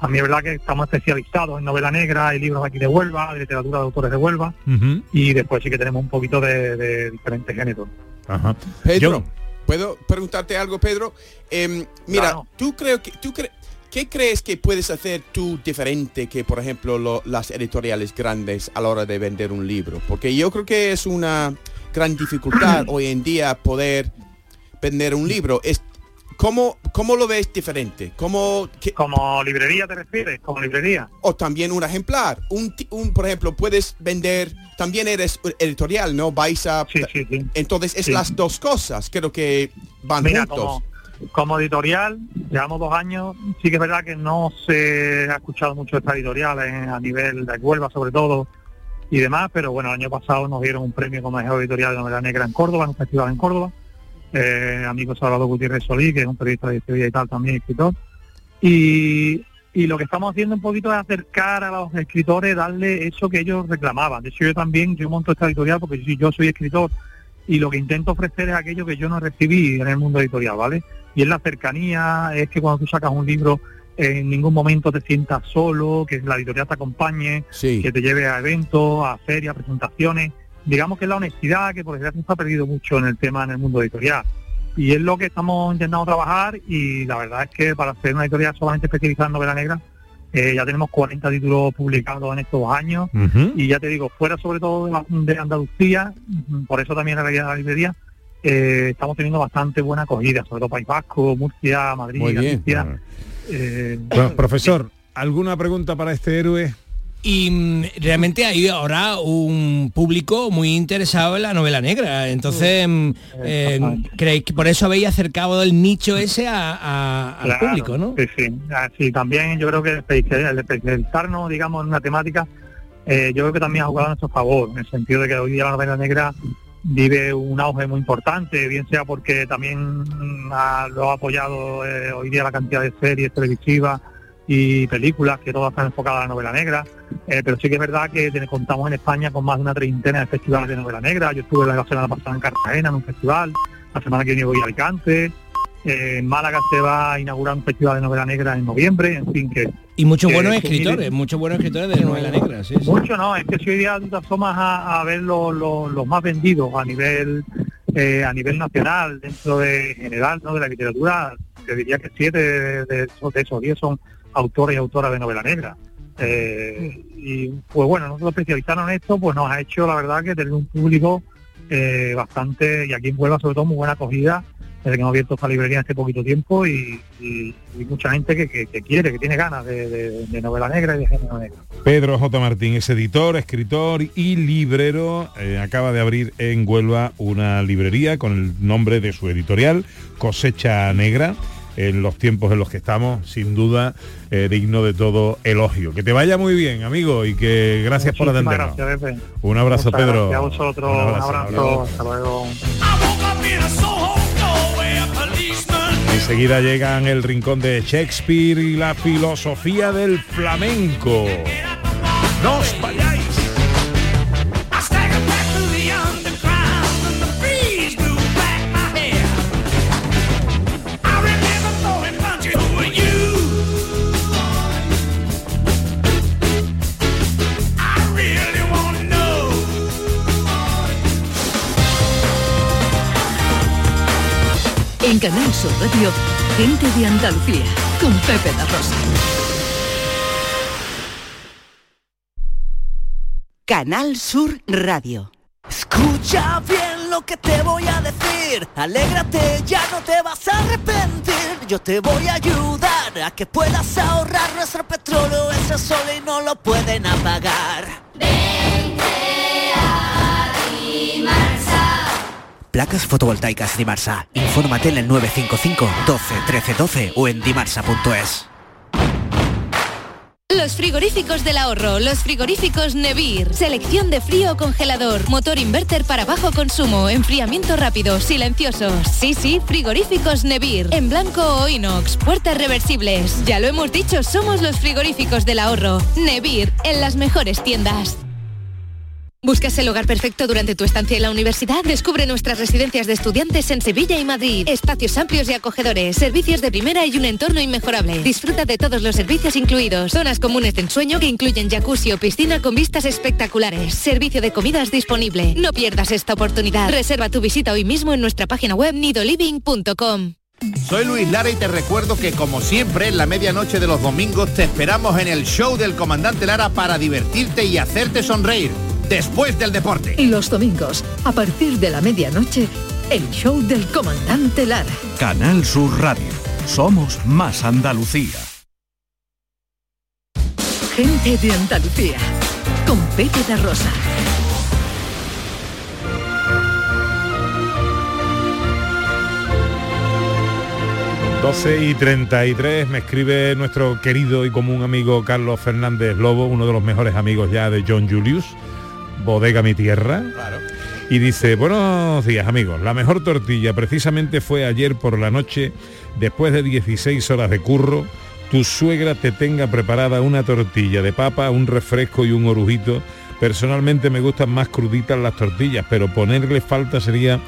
a mí es verdad que estamos especializados en novela negra y libros aquí de Huelva, de literatura de autores de Huelva, y después sí que tenemos un poquito de, de diferentes géneros. Ajá. Pedro, Yo- ¿puedo preguntarte algo, Pedro? Em, mira, Claro. ¿tú creo que tú cre- qué crees que puedes hacer tú diferente que, por ejemplo, lo- las editoriales grandes a la hora de vender un libro? Porque yo creo que es una gran dificultad hoy en día poder vender un libro. Es, ¿cómo, ¿Cómo lo ves diferente? ¿Cómo, qué- ¿Como librería te refieres? ¿Como librería? o también un ejemplar. Un, un, por ejemplo, puedes vender, también eres editorial, ¿no? Vais a... Sí, sí, sí. Entonces es las dos cosas, creo que van Mira, juntos. como, como editorial, llevamos dos años, sí que es verdad que no se ha escuchado mucho esta editorial a nivel de Huelva sobre todo y demás, pero bueno, el año pasado nos dieron un premio como mejor editorial de novela negra en Córdoba, en un festival en Córdoba, eh, amigo Salvador Gutiérrez Solí, que es un periodista de Sevilla y tal, también escritor. Y, y lo que estamos haciendo un poquito es acercar a los escritores, darle eso que ellos reclamaban. De hecho, yo también, yo monto esta editorial porque yo, yo soy escritor y lo que intento ofrecer es aquello que yo no recibí en el mundo editorial, ¿vale? Y es la cercanía, es que cuando tú sacas un libro en ningún momento te sientas solo, que la editorial te acompañe, que te lleve a eventos, a ferias, presentaciones. Digamos que es la honestidad que por desgracia se ha perdido mucho en el tema en el mundo editorial. Y es lo que estamos intentando trabajar y la verdad es que para hacer una editorial solamente especializada en novela negra, eh, ya tenemos 40 títulos publicados en estos dos años y ya te digo, fuera sobre todo de, Andalucía, mm, por eso también la realidad de la librería, eh, estamos teniendo bastante buena acogida, sobre todo País Vasco, Murcia, Madrid, Muy bien. Galicia. Eh, Bueno, profesor, ¿alguna pregunta para este héroe? Y mm, realmente hay ahora un público muy interesado en la novela negra. Entonces, mm, eh, ¿creéis que por eso habéis acercado el nicho ese a- a- al Claro, público, no? Sí, sí. Ah, Sí, también yo creo que el espe- el especializarnos, digamos, en una temática, eh, yo creo que también ha jugado a nuestro favor, en el sentido de que hoy día la novela negra vive un auge muy importante, bien sea porque también mm, ha- lo ha apoyado eh, hoy día la cantidad de series televisivas y películas que todas están enfocadas a la novela negra, eh, pero sí que es verdad que contamos en España con más de una treintena de festivales de novela negra, yo estuve la semana pasada en Cartagena en un festival, la semana que viene voy a Alicante, eh, en Málaga se va a inaugurar un festival de novela negra en noviembre, en fin que... Y muchos que- buenos escritores, muchos buenos escritores de novela negra, sí, sí. Mucho no, es que si hoy día tú te asomas a, a ver los, los- los más vendidos a nivel eh, a nivel nacional, dentro de general ¿no? de la literatura, te diría que siete de, esos, diez son autores y autoras de novela negra. Eh, y pues bueno, nosotros especializarnos en esto pues nos ha hecho la verdad que tener un público eh, bastante, y aquí en Huelva sobre todo muy buena acogida, desde que hemos abierto esta librería hace poquito tiempo y, y- y mucha gente que, que- que quiere, que tiene ganas de, de- de novela negra y de género negro. Pedro J. Martín es editor, escritor y librero. Eh, acaba de abrir en Huelva una librería con el nombre de su editorial, Cosecha Negra. En los tiempos en los que estamos, sin duda, eh, digno de todo elogio. Que te vaya muy bien, amigo, y que gracias por atendernos. gracias. Un abrazo, Muchas Pedro. Gracias a vosotros. Un Un abrazo, Hasta luego. Enseguida llegan el rincón de Shakespeare y la filosofía del flamenco. ¡No os Canal Sur Radio, gente de Andalucía, con Pepe da Rosa. Canal Sur Radio. Escucha bien lo que te voy a decir. Alégrate, ya no te vas a arrepentir. Yo te voy a ayudar a que puedas ahorrar nuestro petróleo. Ese sol y no lo pueden apagar. Placas fotovoltaicas Dimarsa. Infórmate en el 955 12 13 12 o en dimarsa.es. Los frigoríficos del ahorro, los frigoríficos Nevir, selección de frío o congelador, motor inverter para bajo consumo, enfriamiento rápido, silenciosos. Sí, sí, frigoríficos Nevir, en blanco o inox, puertas reversibles. Ya lo hemos dicho, somos los frigoríficos del ahorro. Nevir, en las mejores tiendas. ¿Buscas el hogar perfecto durante tu estancia en la universidad? Descubre nuestras residencias de estudiantes en Sevilla y Madrid. Espacios amplios y acogedores, servicios de primera y un entorno inmejorable. Disfruta de todos los servicios incluidos. Zonas comunes de ensueño que incluyen jacuzzi o piscina con vistas espectaculares. Servicio de comidas disponible. No pierdas esta oportunidad. Reserva tu visita hoy mismo en nuestra página web nidoliving.com. Soy Luis Lara y te recuerdo que como siempre en la medianoche de los domingos te esperamos en el show del comandante Lara para divertirte y hacerte sonreír después del deporte. Los domingos, a partir de la medianoche, el show del comandante Lara. Canal Sur Radio. Somos más Andalucía. Gente de Andalucía, con Pepe Rosa. ...12 y 33 me escribe nuestro querido y común amigo Carlos Fernández Lobo, uno de los mejores amigos ya de John Julius, Bodega Mi Tierra. Y dice, buenos días amigos, la mejor tortilla precisamente fue ayer por la noche, después de 16 horas de curro, tu suegra te tenga preparada una tortilla de papa, un refresco y un orujito. Personalmente me gustan más cruditas las tortillas, pero ponerle falta sería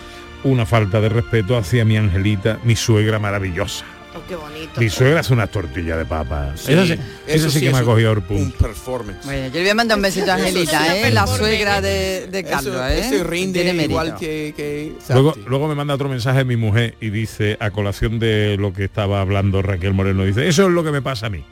una falta de respeto hacia mi Angelita, mi suegra maravillosa. Qué bonito. Mi suegra es una tortilla de papa. Sí, eso sí, eso que me ha un- cogido el punto. Un performance. Bueno, yo le voy a mandar un besito a Angelita, ¿eh? la suegra de, de Carlos, Eso, ¿eh? eso rinde Tiene igual que... que Luego, luego me manda otro mensaje mi mujer y dice, a colación de lo que estaba hablando Raquel Moreno, dice, eso es lo que me pasa a mí,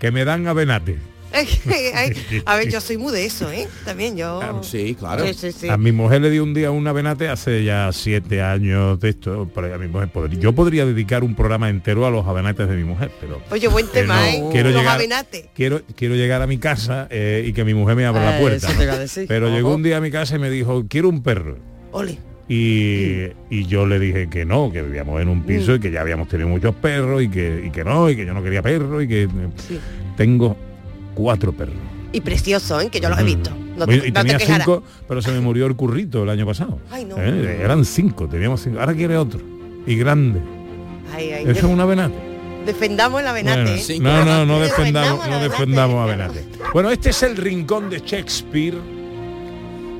que me dan avenate. Ay, a ver, yo soy muy de eso, ¿eh? También yo... Sí, Sí, sí, sí. A mi mujer le di un día un avenate hace ya siete años de esto, a mi mujer podría- yo podría dedicar un programa entero a los avenates de mi mujer, pero Oye, buen tema, no, ¿eh? quiero Los llegar, avenates. quiero, quiero llegar a mi casa eh, y que mi mujer me abra la Eh, puerta. Pero llegó un día a mi casa y me dijo, quiero un perro. Ole. Y, y yo le dije que no, que vivíamos en un piso y que ya habíamos tenido muchos perros y que, y que no, y que yo no quería perro y que tengo cuatro perros. Y precioso, ¿eh? Que yo los he visto. No te, y no te tenía quejarás. cinco, pero se me murió el currito el año pasado. Ay, no. Eh, Eran cinco, teníamos cinco. Ahora quiere otro. Y grande. Ay, ay, Eso es def- un avenate. Defendamos el avenate, Bueno, ¿eh? no, no, no Defendamos no defendamos avenate. Bueno, este es el rincón de Shakespeare.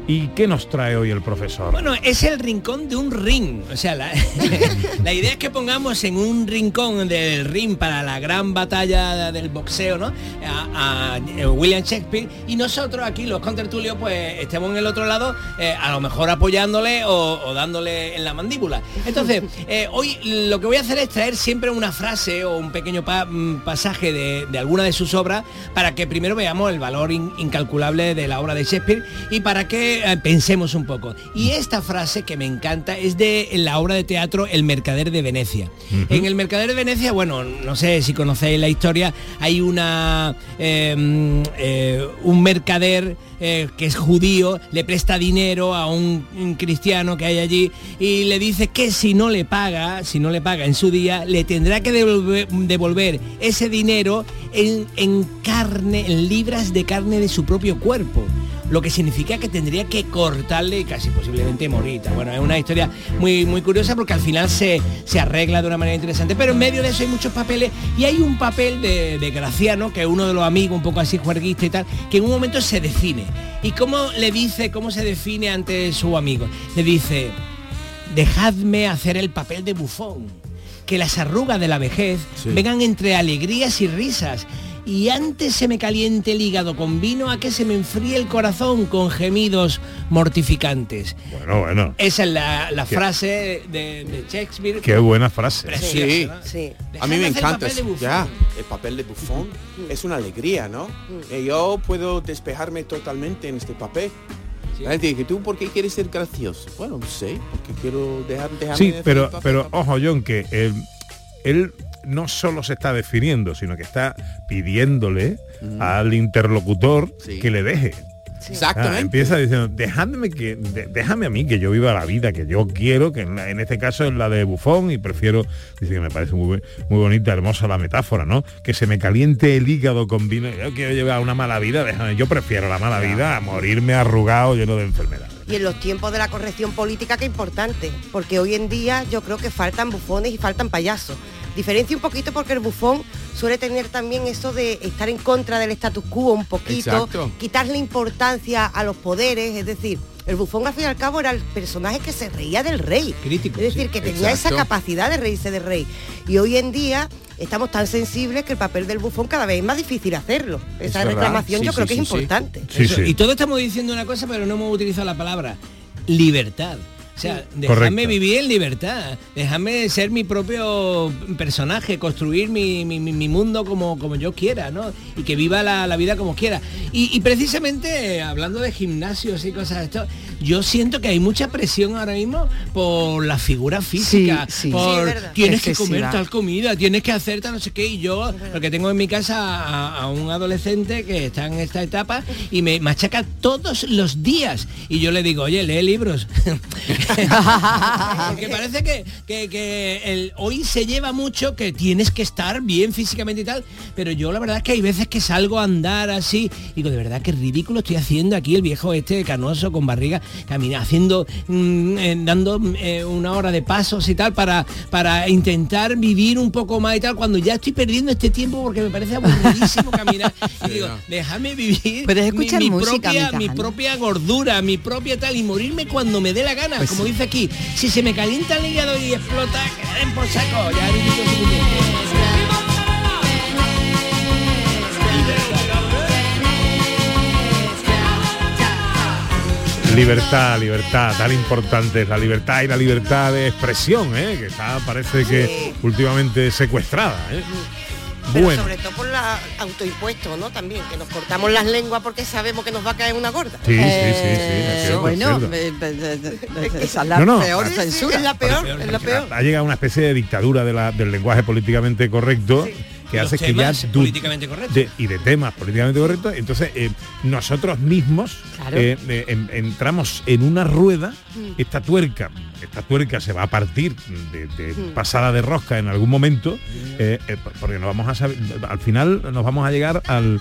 ¿Y qué nos trae hoy el profesor? Bueno, es el rincón de un ring. O sea, la, la idea es que pongamos en un rincón del ring para la gran batalla del boxeo, ¿no? A, a William Shakespeare y nosotros aquí, los contertulios, pues estemos en el otro lado, eh, a lo mejor apoyándole o, o dándole en la mandíbula. Entonces, eh, hoy lo que voy a hacer es traer siempre una frase o un pequeño pa- mm, pasaje de, de alguna de sus obras para que primero veamos el valor in- incalculable de la obra de Shakespeare y para que eh, pensemos un poco. Y esta frase que me encanta es de la obra de teatro El Mercader de Venecia. En El Mercader de Venecia, bueno, no sé si conocéis la historia, hay una eh, mm, eh, un mercader eh, que es judío, le presta dinero a un, un cristiano que hay allí y le dice que si no le paga, si no le paga en su día, le tendrá que devolver, devolver ese dinero en, en carne, en libras de carne de su propio cuerpo lo que significa que tendría que cortarle y casi posiblemente morir. Bueno, es una historia muy, muy curiosa porque al final se, se arregla de una manera interesante, pero en medio de eso hay muchos papeles y hay un papel de, de Graciano, que es uno de los amigos, un poco así juerguista y tal, que en un momento se define. ¿Y cómo le dice, cómo se define ante su amigo? Le dice, dejadme hacer el papel de bufón, que las arrugas de la vejez vengan entre alegrías y risas. Y antes se me caliente el hígado con vino a que se me enfríe el corazón con gemidos mortificantes. Bueno, bueno. Esa es la, la Qué- frase de, de Shakespeare. Qué buena frase. Preciosa, Sí, ¿no? Sí. a mí me hacer el encanta. papel de. Ya, el papel de bufón es una alegría, ¿no? Eh, yo puedo despejarme totalmente en este papel. La gente dice, ¿tú por qué quieres ser gracioso? Bueno, no sé, porque quiero dejar, dejarme Sí, hacer pero, pero ojo, John, que él, él no solo se está definiendo, sino que está pidiéndole al interlocutor que le deje. Exactamente. Ah, empieza diciendo, dejadme que, de- déjame a mí que yo viva la vida que yo quiero, que en, la- en este caso es la de bufón y prefiero, dice que me parece muy, muy bonita, hermosa la metáfora, ¿no? Que se me caliente el hígado con vino, yo quiero llevar una mala vida, déjame, yo prefiero la mala vida a morirme arrugado lleno de enfermedad. Y en los tiempos de la corrección política, qué importante, porque hoy en día yo creo que faltan bufones y faltan payasos. Diferencia un poquito porque el bufón suele tener también eso de estar en contra del status quo un poquito, Exacto. quitarle importancia a los poderes, es decir, el bufón al fin y al cabo era el personaje que se reía del rey. Crítico. Es decir, sí. que tenía esa capacidad de reírse del rey. Y hoy en día estamos tan sensibles que el papel del bufón cada vez es más difícil hacerlo. Esa reclamación Sí, yo creo sí, que es importante. Sí, Eso, sí. Y todo estamos diciendo una cosa, pero no hemos utilizado la palabra libertad. O sea, Correcto. déjame vivir en libertad, déjame ser mi propio personaje, construir mi, mi- mi- mi mundo como, como yo quiera, ¿no? Y que viva la, la vida como quiera. Y, y precisamente, eh, hablando de gimnasios y cosas de esto, yo siento que hay mucha presión ahora mismo por la figura física, Sí, sí. por Sí, tienes que comer tal comida, tienes que hacer tal no sé qué, y yo lo que tengo en mi casa a, a un adolescente que está en esta etapa y me machaca todos los días. Y yo le digo, oye, lee libros. Porque parece que, que- que el, hoy se lleva mucho que tienes que estar bien físicamente y tal, pero yo la verdad es que hay veces que salgo a andar así, y digo, de verdad que ridículo estoy haciendo aquí el viejo este canoso con barriga, camina haciendo, mm, eh, dando eh, una hora de pasos y tal para, para intentar vivir un poco más y tal, cuando ya estoy perdiendo este tiempo porque me parece aburridísimo caminar. Y digo, déjame vivir Puedes mi- escuchar mi, música propia, mi propia gordura, mi propia tal, y morirme cuando me dé la gana, Pues como sí. dice aquí. Si se me calienta el hígado y explota, que le den por saco. Ya he vivido suficiente. Libertad, libertad, tan importante es la libertad y la libertad de expresión, ¿eh? que está, parece que últimamente secuestrada. ¿eh? Pero Bueno, sobre todo por la autoimpuesto, ¿no? También, que nos cortamos las lenguas porque sabemos que nos va a caer una gorda. Sí, sí, sí, sí, bueno, eh, eh, esa es la No, no. peor Sí, sí, censura. es la peor, es la peor. ha llegado una especie de dictadura de la- del lenguaje políticamente correcto que hace que ya políticamente correctos. de- y de temas políticamente correctos entonces eh, nosotros mismos Claro. eh, eh, en- entramos en una rueda Mm. esta tuerca esta tuerca se va a partir de, de Mm. pasada de rosca en algún momento eh, eh, porque nos vamos a saber al final nos vamos a llegar al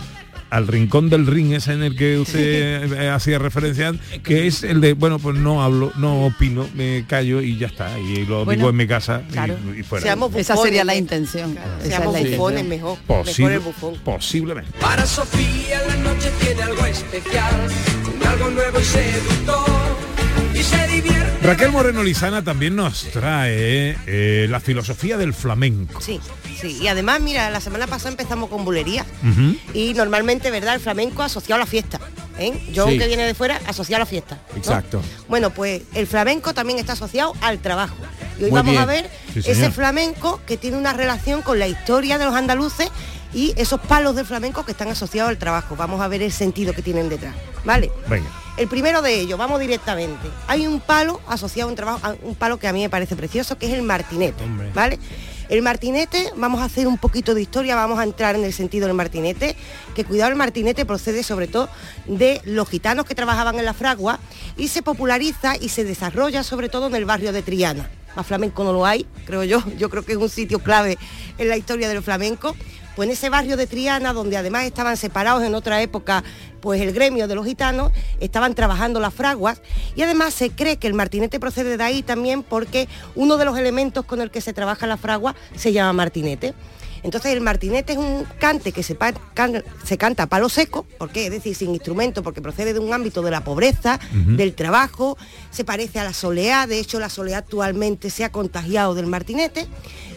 al rincón del ring ese en el que usted eh, hacía referencia que es el de bueno pues no hablo no opino me callo y ya está y lo Bueno, digo en mi casa y- claro. y, fuera Seamos Esa bufones, sería la intención. Esa es Seamos la bufones mejor. Mejor Posible- el bufón. posiblemente Para Sofía la noche tiene algo especial, algo nuevo y seductor. Raquel Moreno Lizana también nos trae eh, la filosofía del flamenco. Sí, sí. Y además, mira, la semana pasada empezamos con bulería. Y normalmente, ¿verdad? El flamenco asociado a la fiesta. ¿eh? Yo Sí. que viene de fuera, asociado a la fiesta. ¿no? Exacto. Bueno, pues el flamenco también está asociado al trabajo. Y hoy Muy vamos bien. a ver Sí, ese flamenco que tiene una relación con la historia de los andaluces y esos palos del flamenco que están asociados al trabajo. Vamos a ver el sentido que tienen detrás. ¿Vale? Venga. El primero de ellos, vamos directamente. Hay un palo asociado a un trabajo, a un palo que a mí me parece precioso, que es el martinete. ¿Vale? El martinete, vamos a hacer un poquito de historia, vamos a entrar en el sentido del martinete, que cuidado el martinete procede sobre todo de los gitanos que trabajaban en la fragua y se populariza y se desarrolla sobre todo en el barrio de Triana. Más flamenco no lo hay, creo yo, yo creo que es un sitio clave en la historia del flamenco. Pues en ese barrio de Triana, donde además estaban separados en otra época, pues el gremio de los gitanos, estaban trabajando las fraguas y además se cree que el martinete procede de ahí también porque uno de los elementos con el que se trabaja la fragua se llama martinete. Entonces el martinete es un cante que se, pa- can- se canta a palo seco, ¿por qué? Es decir, sin instrumento, porque procede de un ámbito de la pobreza, del trabajo, se parece a la soleá, de hecho la soleá actualmente se ha contagiado del martinete.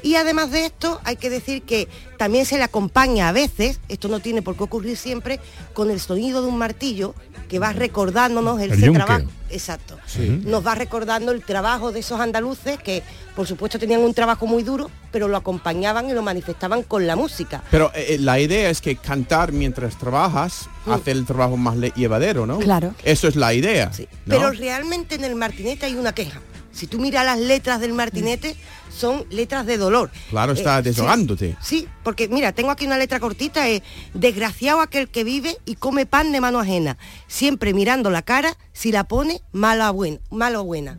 Y además de esto, hay que decir que también se le acompaña a veces, esto no tiene por qué ocurrir siempre, con el sonido de un martillo que va recordándonos el, El ese yunque. trabajo. Exacto. Sí. Nos va recordando el trabajo de esos andaluces que, por supuesto, tenían un trabajo muy duro, pero lo acompañaban y lo manifestaban con la música. Pero eh, eh, la idea es que cantar mientras trabajas hace el trabajo más le- llevadero, ¿no? Claro. Eso es la idea. ¿no? Pero realmente en el martinete hay una queja. Si tú miras las letras del martinete, son letras de dolor. Claro, está Eh, sí, desahogándote. Sí, porque mira, tengo aquí una letra cortita, es desgraciado aquel que vive y come pan de mano ajena, siempre mirando la cara, si la pone mala o buena, mala o buena.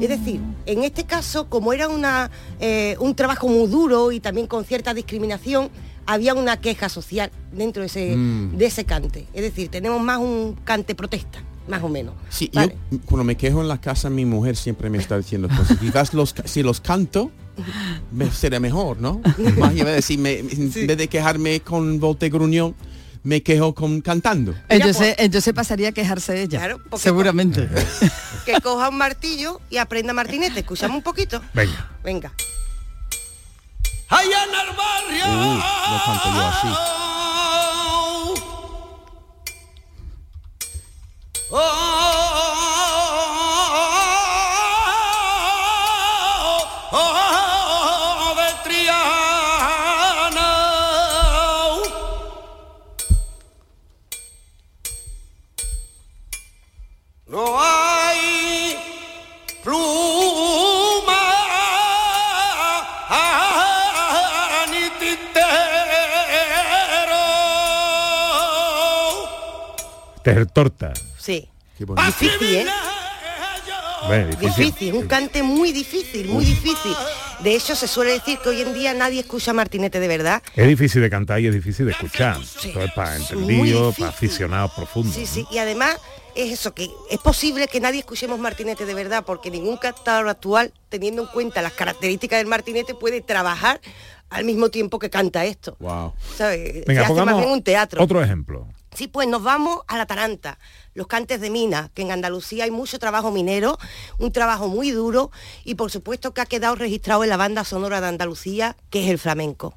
Es decir, en este caso, como era una, eh, un trabajo muy duro y también con cierta discriminación, había una queja social dentro de ese, Mm. de ese cante. Es decir, tenemos más un cante protesta, más o menos. Sí, Vale. yo cuando me quejo en la casa mi mujer siempre me está diciendo cosas. Quizás los, si los canto me será mejor, ¿no? Más iba a decir, me- en vez de quejarme con voz de gruñón, me quejo con cantando. Entonces, entonces pasaría a quejarse de ella. seguramente. que coja un martillo y aprenda martinete. Escuchamos un poquito. Venga. Venga. Allá en el barrio. Uh, no canto yo así. Torta. Sí. Qué sí, sí, ¿eh? Bueno, difícil. Difícil, un cante muy difícil, muy difícil. De hecho, se suele decir que hoy en día nadie escucha Martinete de verdad. Es difícil de cantar y es difícil de escuchar. Esto es para entendidos, difícil. para aficionados profundos. Sí, sí, y además es eso, que es posible que nadie escuchemos Martinete de verdad, porque ningún cantador actual, teniendo en cuenta las características del Martinete, puede trabajar al mismo tiempo que canta esto. Wow. Venga, Se hace más bien un teatro. otro ejemplo. Sí, pues nos vamos a la Taranta, los cantes de mina, que en Andalucía hay mucho trabajo minero, un trabajo muy duro y por supuesto que ha quedado registrado en la banda sonora de Andalucía, que es el flamenco.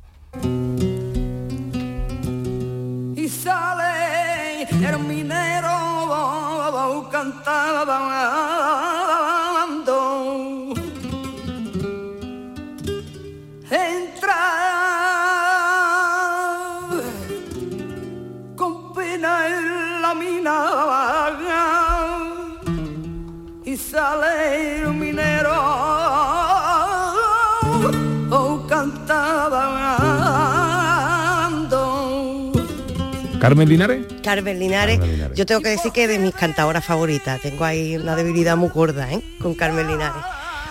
Carmen Linares. Carmen Linares, yo tengo que decir que es de mis cantadoras favoritas, tengo ahí una debilidad muy gorda ¿eh? con Carmen Linares.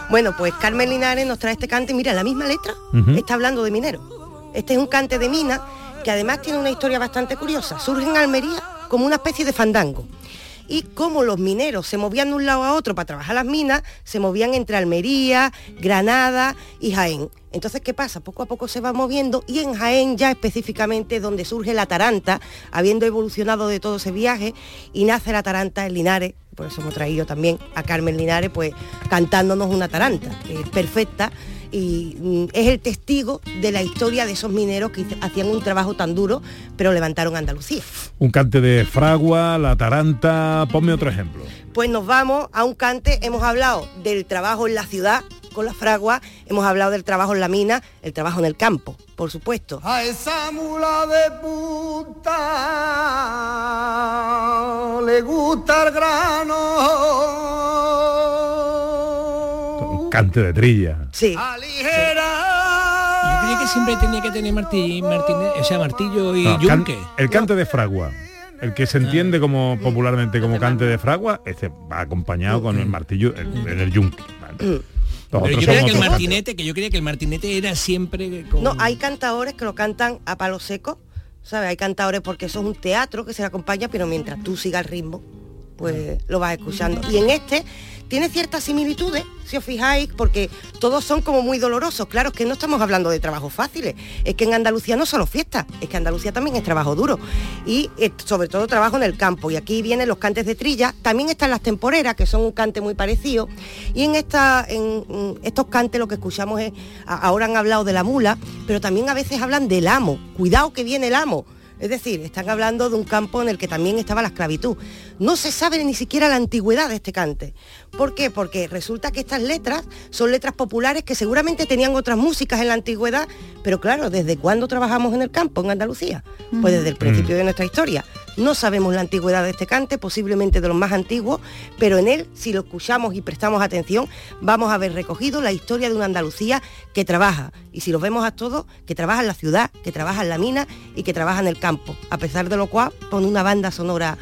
Bueno, pues Carmen Linares nos trae este cante, mira, la misma letra está hablando de minero. Este es un cante de mina que además tiene una historia bastante curiosa. Surge en Almería como una especie de fandango. Y como los mineros se movían de un lado a otro para trabajar las minas, se movían entre Almería, Granada y Jaén. Entonces, ¿qué pasa? Poco a poco se va moviendo y en Jaén ya específicamente es donde surge la Taranta, habiendo evolucionado de todo ese viaje, y nace la Taranta en Linares, por eso hemos traído también a Carmen Linares, pues cantándonos una Taranta, que es perfecta y mm, es el testigo de la historia de esos mineros que hacían un trabajo tan duro, pero levantaron Andalucía. Un cante de fragua, la taranta. Ponme otro ejemplo. Pues nos vamos a un cante, hemos hablado del trabajo en la ciudad con la fragua, hemos hablado del trabajo en la mina, el trabajo en el campo, por supuesto. A esa mula de puta le gusta el grano. Un cante de trilla. Sí. Yo creía que siempre tenía que tener martillo, martínez, o sea, martillo y No, can- yunque. el cante de fragua. El que se entiende como popularmente como cante de fragua, este va acompañado con el martillo en, en el yunque. Vale. Pero yo creía que el martinete, que yo creía que el martinete era siempre con... No, hay cantadores que lo cantan a palo seco, ¿sabes? Hay cantadores porque eso es un teatro que se le acompaña, pero mientras tú sigas el ritmo, pues lo vas escuchando. Y en este tiene ciertas similitudes, si os fijáis, porque todos son como muy dolorosos. Claro, es que no estamos hablando de trabajos fáciles, es que en Andalucía no solo fiesta, es que Andalucía también es trabajo duro. Y eh, sobre todo trabajo en el campo. Y aquí vienen los cantes de trilla, también están las temporeras, que son un cante muy parecido. Y en, esta, en, estos cantes lo que escuchamos es, ahora han hablado de la mula, pero también a veces hablan del amo. Cuidado que viene el amo. Es decir, están hablando de un campo en el que también estaba la esclavitud. No se sabe ni siquiera la antigüedad de este cante. ¿Por qué? Porque resulta que estas letras son letras populares que seguramente tenían otras músicas en la antigüedad, pero claro, ¿desde cuándo trabajamos en el campo, en Andalucía? Pues desde el principio de nuestra historia. No sabemos la antigüedad de este cante, posiblemente de los más antiguos, pero en él, si lo escuchamos y prestamos atención, vamos a ver recogido la historia de una Andalucía que trabaja. Y si los vemos a todos, que trabaja en la ciudad, que trabaja en la mina y que trabaja en el campo. A pesar de lo cual, pone una banda sonora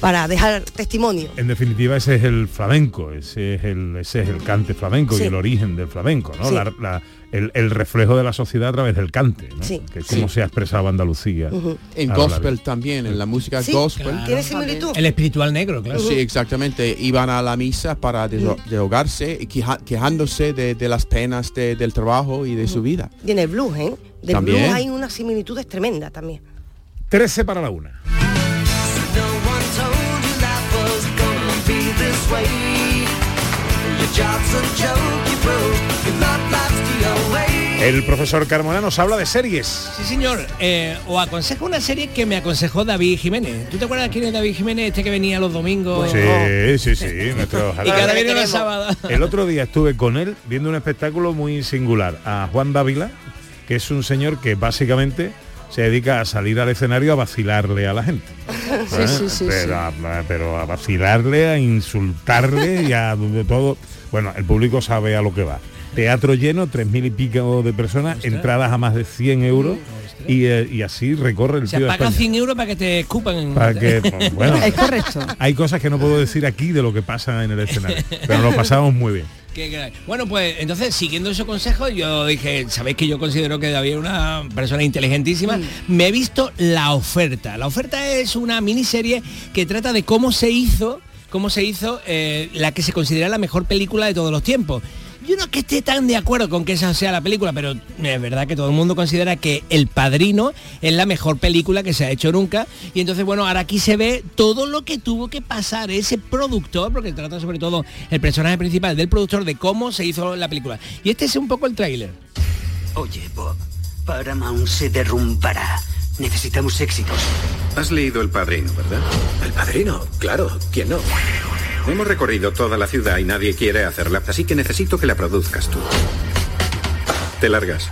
para dejar testimonio. En definitiva, ese es el flamenco, ese es el, ese es el cante flamenco Sí. y el origen del flamenco, ¿no? Sí. La- la- el, el reflejo de la sociedad a través del cante, ¿no? Sí. que es como Sí. se ha expresado Andalucía. Ujú. En gospel también, en la música Sí, gospel. claro. Tiene similitud. El espiritual negro, claro. Sí, exactamente. Iban a la misa para deso- desahogarse y queja- quejándose de, de las penas de- del trabajo y de su vida. Y en el blues, ¿eh? Del También. blues hay unas similitudes tremendas también. 13 para la una. El profesor Carmona nos habla de series. Sí, señor. Eh, o aconsejo una serie que me aconsejó David Jiménez. ¿Tú te acuerdas quién es David Jiménez? Este que venía los domingos. Sí, sí, sí. nuestro Y que ahora viene los queremos. sábados. El otro día estuve con él viendo un espectáculo muy singular a Juan Dávila, que es un señor que básicamente se dedica a salir al escenario a vacilarle a la gente. Sí, ¿eh? sí, sí, pero, A, pero a vacilarle, a insultarle y a todo. Bueno, el público sabe a lo que va. Teatro lleno, tres mil y pico de personas, entradas a más de 100 euros y, eh, y así recorre el O sea, tío de paga España. 100 euros para que te escupan. en- Para que, pues, bueno, Es correcto. hay cosas que no puedo decir aquí de lo que pasa en el escenario, pero lo pasamos muy bien. Bueno, pues entonces, siguiendo ese consejo, yo dije, sabéis que yo considero que David es una persona inteligentísima. Me he visto La Oferta. La Oferta es una miniserie que trata de cómo se hizo, cómo se hizo eh, la que se considera la mejor película de todos los tiempos. Yo no es que esté tan de acuerdo con que esa sea la película, pero es verdad que todo el mundo considera que El Padrino es la mejor película que se ha hecho nunca. Y entonces, bueno, ahora aquí se ve todo lo que tuvo que pasar ese productor, porque trata sobre todo el personaje principal del productor de cómo se hizo la película. Y este es un poco el tráiler. Oye, Bob, Paramount se derrumbará. Necesitamos éxitos. Has leído El Padrino, ¿verdad? El padrino, claro, ¿quién no? Hemos recorrido toda la ciudad y nadie quiere hacerla, así que necesito que la produzcas tú. Te largas.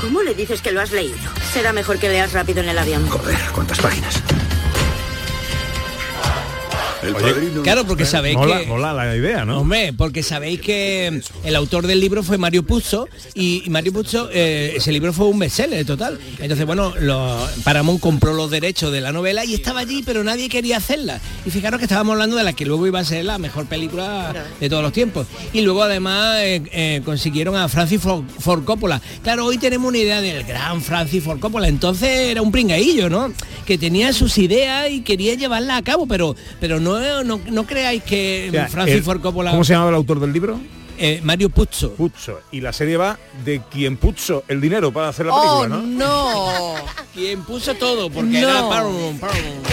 ¿Cómo le dices que lo has leído? Será mejor que leas rápido en el avión. Joder, ¿cuántas páginas? El Padrino. Claro, porque sabéis mola, que... mola la idea, ¿no? Hombre, porque sabéis que el autor del libro fue Mario Puzo y, y Mario Puzo, eh, ese libro fue un bestseller total. Entonces, bueno, lo- Paramount compró los derechos de la novela y estaba allí, pero nadie quería hacerla. Y fijaros que estábamos hablando de la que luego iba a ser la mejor película de todos los tiempos. Y luego además eh, eh, consiguieron a Francis Ford, Ford Coppola. Claro, hoy tenemos una idea del gran Francis Ford Coppola. Entonces era un pringaillo, ¿no? Que tenía sus ideas y quería llevarlas a cabo, pero, pero no, no, no creáis que O sea, Francis el- Ford Coppola... ¿Cómo se llamaba el autor del libro? Eh, Mario Puzo. Puzo. Y la serie va de quien puso el dinero para hacer la ¡Oh, película, ¿no? no! Quien puso todo, porque No. era Paramount, Paramount.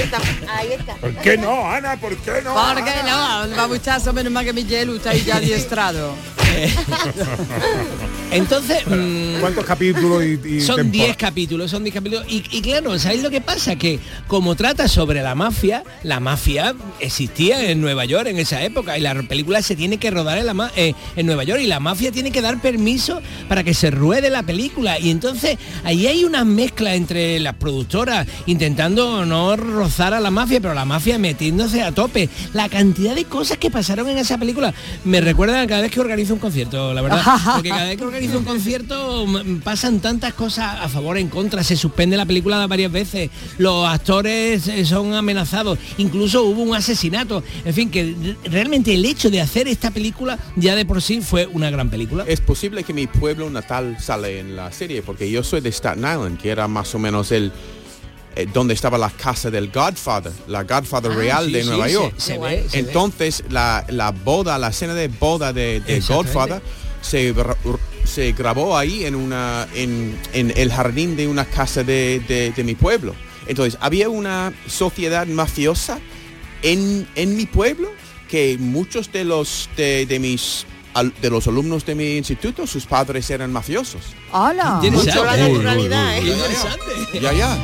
Ahí está. ¿Por qué no, Ana? ¿Por qué no? ¿Por qué no? Va muchacho, menos mal que Miguel está ahí ya adiestrado. Entonces, mm, ¿Cuántos capítulos y, y son temporadas? 10 capítulos, son 10 capítulos. Y, y claro, ¿sabéis lo que pasa? Que como trata sobre la mafia, la mafia existía en Nueva York en esa época y la película se tiene que rodar en, la eh, en Nueva York y la mafia tiene que dar permiso para que se ruede la película. Y entonces ahí hay una mezcla entre las productoras intentando no rozar a la mafia, pero la mafia metiéndose a tope. La cantidad de cosas que pasaron en esa película me recuerdan cada vez que organizo un concierto, la verdad. Porque cada vez que organizo un concierto pasan tantas cosas a favor, en contra, se suspende la película varias veces, los actores eh, son amenazados, incluso hubo un asesinato. En fin, que re- realmente el hecho de hacer esta película ya de por sí fue una gran película. Es posible que mi pueblo natal sale en la serie, porque yo soy de Staten Island, que era más o menos el eh, donde estaba la casa del Godfather, la Godfather Ah, real sí, de sí, Nueva York. se ve, se ve. Entonces la, la boda, la escena de boda de. Godfather se, se grabó ahí en una en, en el jardín de una casa de, de- de mi pueblo. Entonces había una sociedad mafiosa en, en mi pueblo que muchos de los de, de mis al- de los alumnos de mi instituto, sus padres eran mafiosos. ¡Hala! Mucho la naturalidad, Qué ¿eh? interesante. Ya, ya.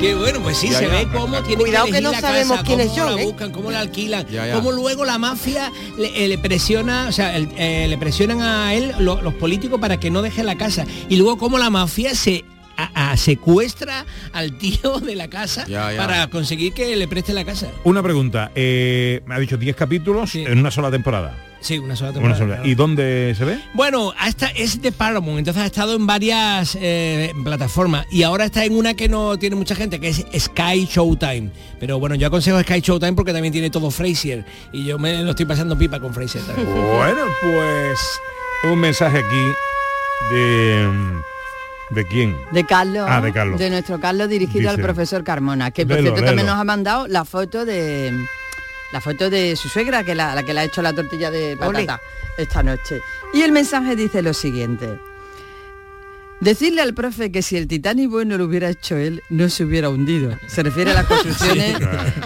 Qué bueno, pues sí, Ya, se ya. ve cómo tiene Cuidado que que no la sabemos casa, quiénes cómo son, la ¿eh? buscan, cómo la alquilan, Ya, ya. cómo luego la mafia le, eh, le presiona, o sea, el- eh, le presionan a él lo- los políticos para que no deje la casa y luego cómo la mafia se a- a- secuestra al tío de la casa Ya, ya. para conseguir que le preste la casa. Una pregunta. eh, me ha dicho 10 capítulos en una sola temporada. Sí, una sola Una temporada. sola. claro. ¿Y dónde se ve? Bueno, hasta es de Paramount, entonces ha estado en varias eh, plataformas y ahora está en una que no tiene mucha gente, que es Sky Showtime. Pero bueno, yo aconsejo Sky Showtime porque también tiene todo Frasier y yo me lo estoy pasando pipa con Frasier también. Bueno, pues un mensaje aquí de ¿de quién? De Carlos, Ah, de Carlos. nuestro Carlos dirigido al profesor Carmona, que por cierto también nos ha mandado la foto de la foto de su suegra, que la, la que le ha hecho la tortilla de Ole. patata esta noche. Y el mensaje dice lo siguiente. Decirle al profe que si el Titanic bueno lo hubiera hecho él, no se hubiera hundido. Se refiere a las construcciones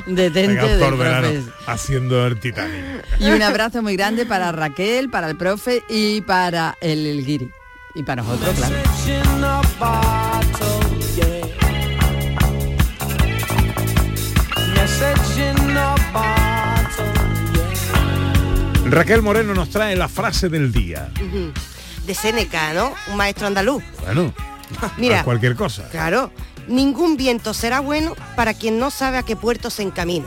de Tente Venga, del haciendo el Titanic. Y un abrazo muy grande para Raquel, para el profe y para el, el Guiri. Y para nosotros, claro. Raquel Moreno nos trae la frase del día. De Séneca, ¿no? Un maestro andaluz. Bueno, Mira. a cualquier cosa. Claro. Ningún viento será bueno para quien no sabe a qué puerto se encamina.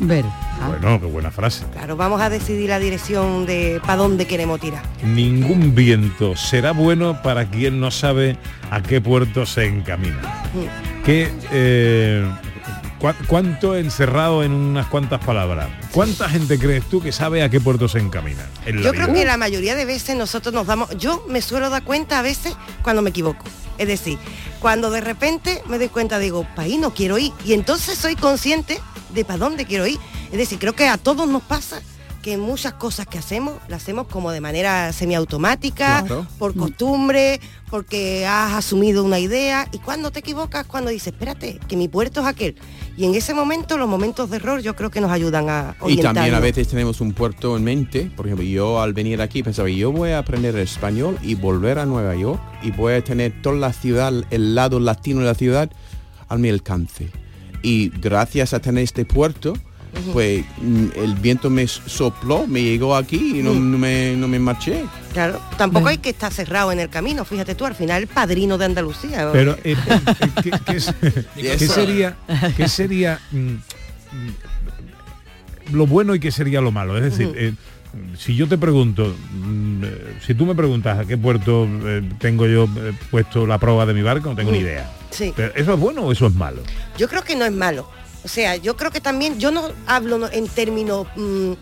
Ver. Bueno, qué buena frase. Claro, vamos a decidir la dirección de para dónde queremos tirar. Ningún viento será bueno para quien no sabe a qué puerto se encamina. Mm. ¿Qué, eh, ¿Cuánto encerrado en unas cuantas palabras? ¿Cuánta gente crees tú que sabe a qué puerto se encamina? en Yo creo que la mayoría de veces nosotros nos damos, yo me suelo dar cuenta a veces cuando me equivoco. Es decir, cuando de repente me doy cuenta, digo, para ahí no quiero ir. Y entonces soy consciente de para dónde quiero ir. Es decir, creo que a todos nos pasa que muchas cosas que hacemos las hacemos como de manera semiautomática, Claro. por costumbre, porque has asumido una idea. Y cuando te equivocas, cuando dices, espérate, que mi puerto es aquel. Y en ese momento, los momentos de error, yo creo que nos ayudan a Y también a veces tenemos un puerto en mente. Por ejemplo, yo al venir aquí pensaba, yo voy a aprender español y volver a Nueva York y voy a tener toda la ciudad, el lado latino de la ciudad a mi alcance. Y gracias a tener este puerto, pues mm, el viento me sopló, me llegó aquí y no, Mm. no me, no me marché. Claro, tampoco hay que estar cerrado en el camino, fíjate tú, al final el padrino de Andalucía. Pero eh, eh, ¿qué, qué es- qué eso. sería, qué sería mm, mm, lo bueno y qué sería lo malo? Es decir, eh, si yo te pregunto, mm, eh, si tú me preguntas a qué puerto eh, tengo yo eh, puesto la prueba de mi barco, no tengo ni idea. Sí. Pero, ¿Eso es bueno o eso es malo? Yo creo que no es malo. O sea, yo creo que también, yo no hablo en términos mm,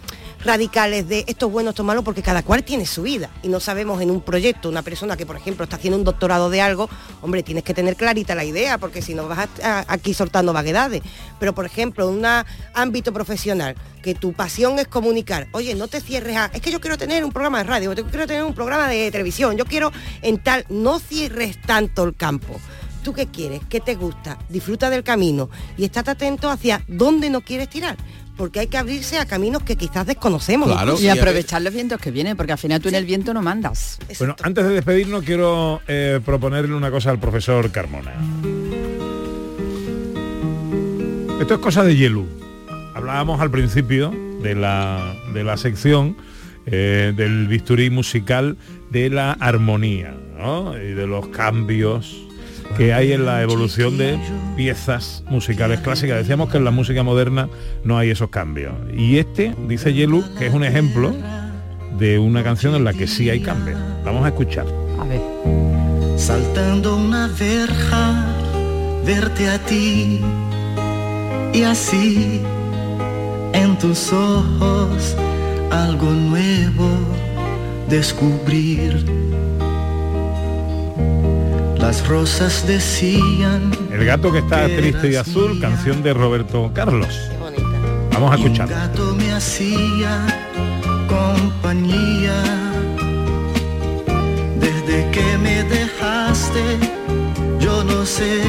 radicales de esto es bueno, esto es malo, porque cada cual tiene su vida. Y no sabemos en un proyecto, una persona que, por ejemplo, está haciendo un doctorado de algo, hombre, tienes que tener clarita la idea, porque si no vas aquí soltando vaguedades. Pero, por ejemplo, en un ámbito profesional, que tu pasión es comunicar, oye, no te cierres a, es que yo quiero tener un programa de radio, yo quiero tener un programa de televisión, yo quiero en tal, no cierres tanto el campo. ¿Tú qué quieres? ¿Qué te gusta? Disfruta del camino y estate atento hacia dónde no quieres tirar. Porque hay que abrirse a caminos que quizás desconocemos. y aprovechar los vientos que vienen, porque al final tú en el viento no mandas. Bueno, antes de despedirnos quiero eh, proponerle una cosa al profesor Carmona. Esto es cosa de Yelu. Hablábamos al principio de la, de la sección eh, del bisturí musical de la armonía ¿no? y de los cambios que hay en la evolución de piezas musicales clásicas. Decíamos que en la música moderna no hay esos cambios. Y este, dice Yelu, que es un ejemplo de una canción en la que sí hay cambios. Vamos a escuchar. A ver. Saltando una verja, verte a ti y así en tus ojos algo nuevo descubrir. Las rosas decían El gato que está triste y azul, canción de Roberto Carlos. Vamos a escuchar. gato me hacía compañía. Desde que me dejaste, yo no sé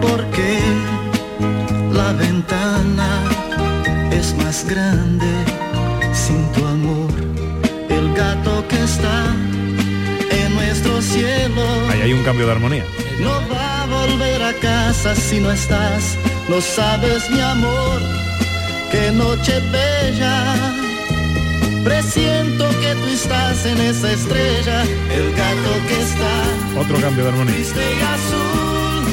por qué la ventana es más grande sin tu amor. El gato que está nuestro cielo Ahí hay un cambio de armonía. no va a volver a casa si no estás. No sabes, mi amor, qué noche bella. Presiento que tú estás en esa estrella, el gato que está Otro cambio de armonía. triste y azul.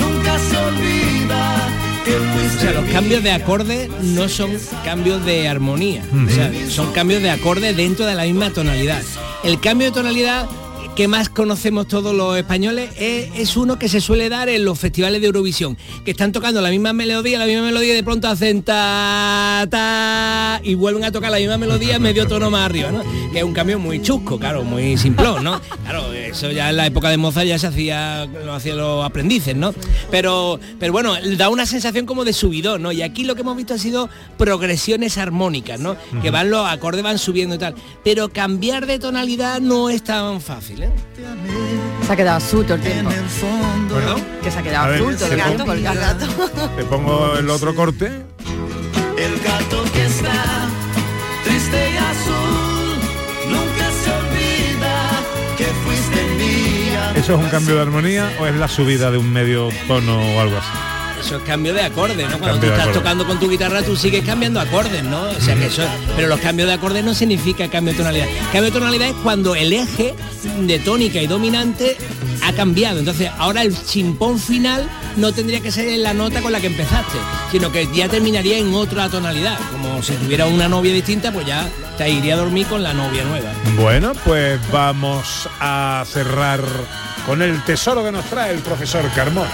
Nunca se olvida que O sea, los cambios de acorde no son cambios de armonía, o sea, son cambios de acorde dentro de la misma tonalidad. El cambio de tonalidad que más conocemos todos los españoles es, es uno que se suele dar en los festivales de Eurovisión, que están tocando la misma melodía, la misma melodía y de pronto hacen ta, ta y vuelven a tocar la misma melodía medio tono más arriba, ¿no? Que es un cambio muy chusco, claro, muy simplón, ¿no? Claro, eso ya en la época de Mozart ya se hacía, lo hacían los aprendices, ¿no? Pero, pero bueno, da una sensación como de subidón, ¿no? Y aquí lo que hemos visto ha sido progresiones armónicas, ¿no? Que van los acordes van subiendo y tal. Pero cambiar de tonalidad no es tan fácil, ¿eh? Se ha quedado azul todo el tiempo. Bueno, Que se ha quedado ver, azul todo el ¿se tiempo. el gato. Te pongo el otro corte. El gato que está triste y azul. Nunca se olvida que fuiste mía. ¿Eso es un cambio de armonía o es la subida de un medio tono o algo así? Eso es cambio de acorde, ¿no? Cuando Cambio tú estás acorde. tocando con tu guitarra, tú sigues cambiando acordes, ¿no? O sea que eso, pero los cambios de acordes no significa cambio de tonalidad. Cambio de tonalidad es cuando el eje de tónica y dominante ha cambiado. Entonces ahora el chimpón final no tendría que ser en la nota con la que empezaste, sino que ya terminaría en otra tonalidad. Como si tuviera una novia distinta, pues ya te iría a dormir con la novia nueva. Bueno, pues vamos a cerrar con el tesoro que nos trae el profesor Carmona.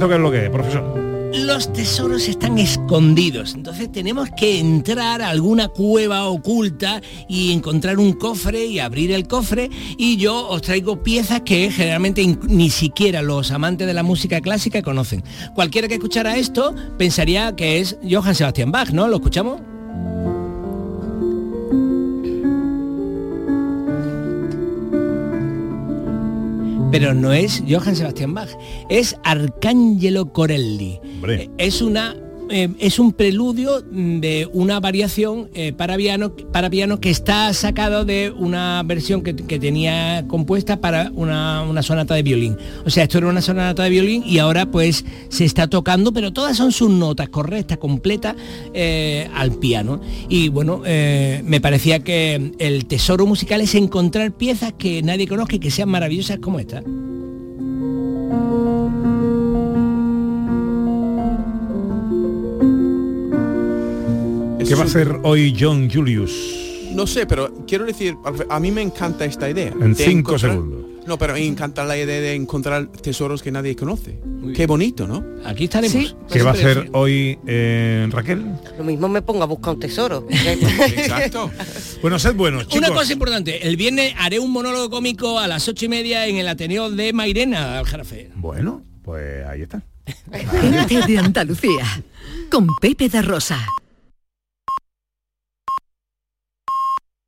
¿Esto qué es lo que es, profesor? Los tesoros están escondidos, entonces tenemos que entrar a alguna cueva oculta y encontrar un cofre y abrir el cofre y yo os traigo piezas que generalmente ni siquiera los amantes de la música clásica conocen. Cualquiera que escuchara esto pensaría que es Johann Sebastian Bach, ¿no? ¿Lo escuchamos? Pero no es Johann Sebastian Bach, es Arcangelo Corelli. Es una eh, es un preludio de una variación eh, para, piano, para piano que está sacado de una versión que, que tenía compuesta para una, una sonata de violín. O sea, esto era una sonata de violín y ahora pues se está tocando, pero todas son sus notas correctas, completas eh, al piano. Y bueno, me parecía que el tesoro musical es encontrar piezas que nadie conozca y que sean maravillosas como esta. ¿Qué va a hacer hoy John Julius? No sé, pero quiero decir, a mí me encanta esta idea. En de cinco segundos. No, pero me encanta la idea de encontrar tesoros que nadie conoce. Qué bonito, ¿no? Aquí estaremos. ¿Qué va a hacer hoy eh, Raquel? Lo mismo me pongo a buscar un tesoro. Exacto. Bueno, sed buenos, chicos. Una cosa importante, el viernes haré un monólogo cómico a las ocho y media en el Ateneo de Mairena, Aljarafe. Bueno, pues ahí está. Gente de Andalucía con Pepe da Rosa.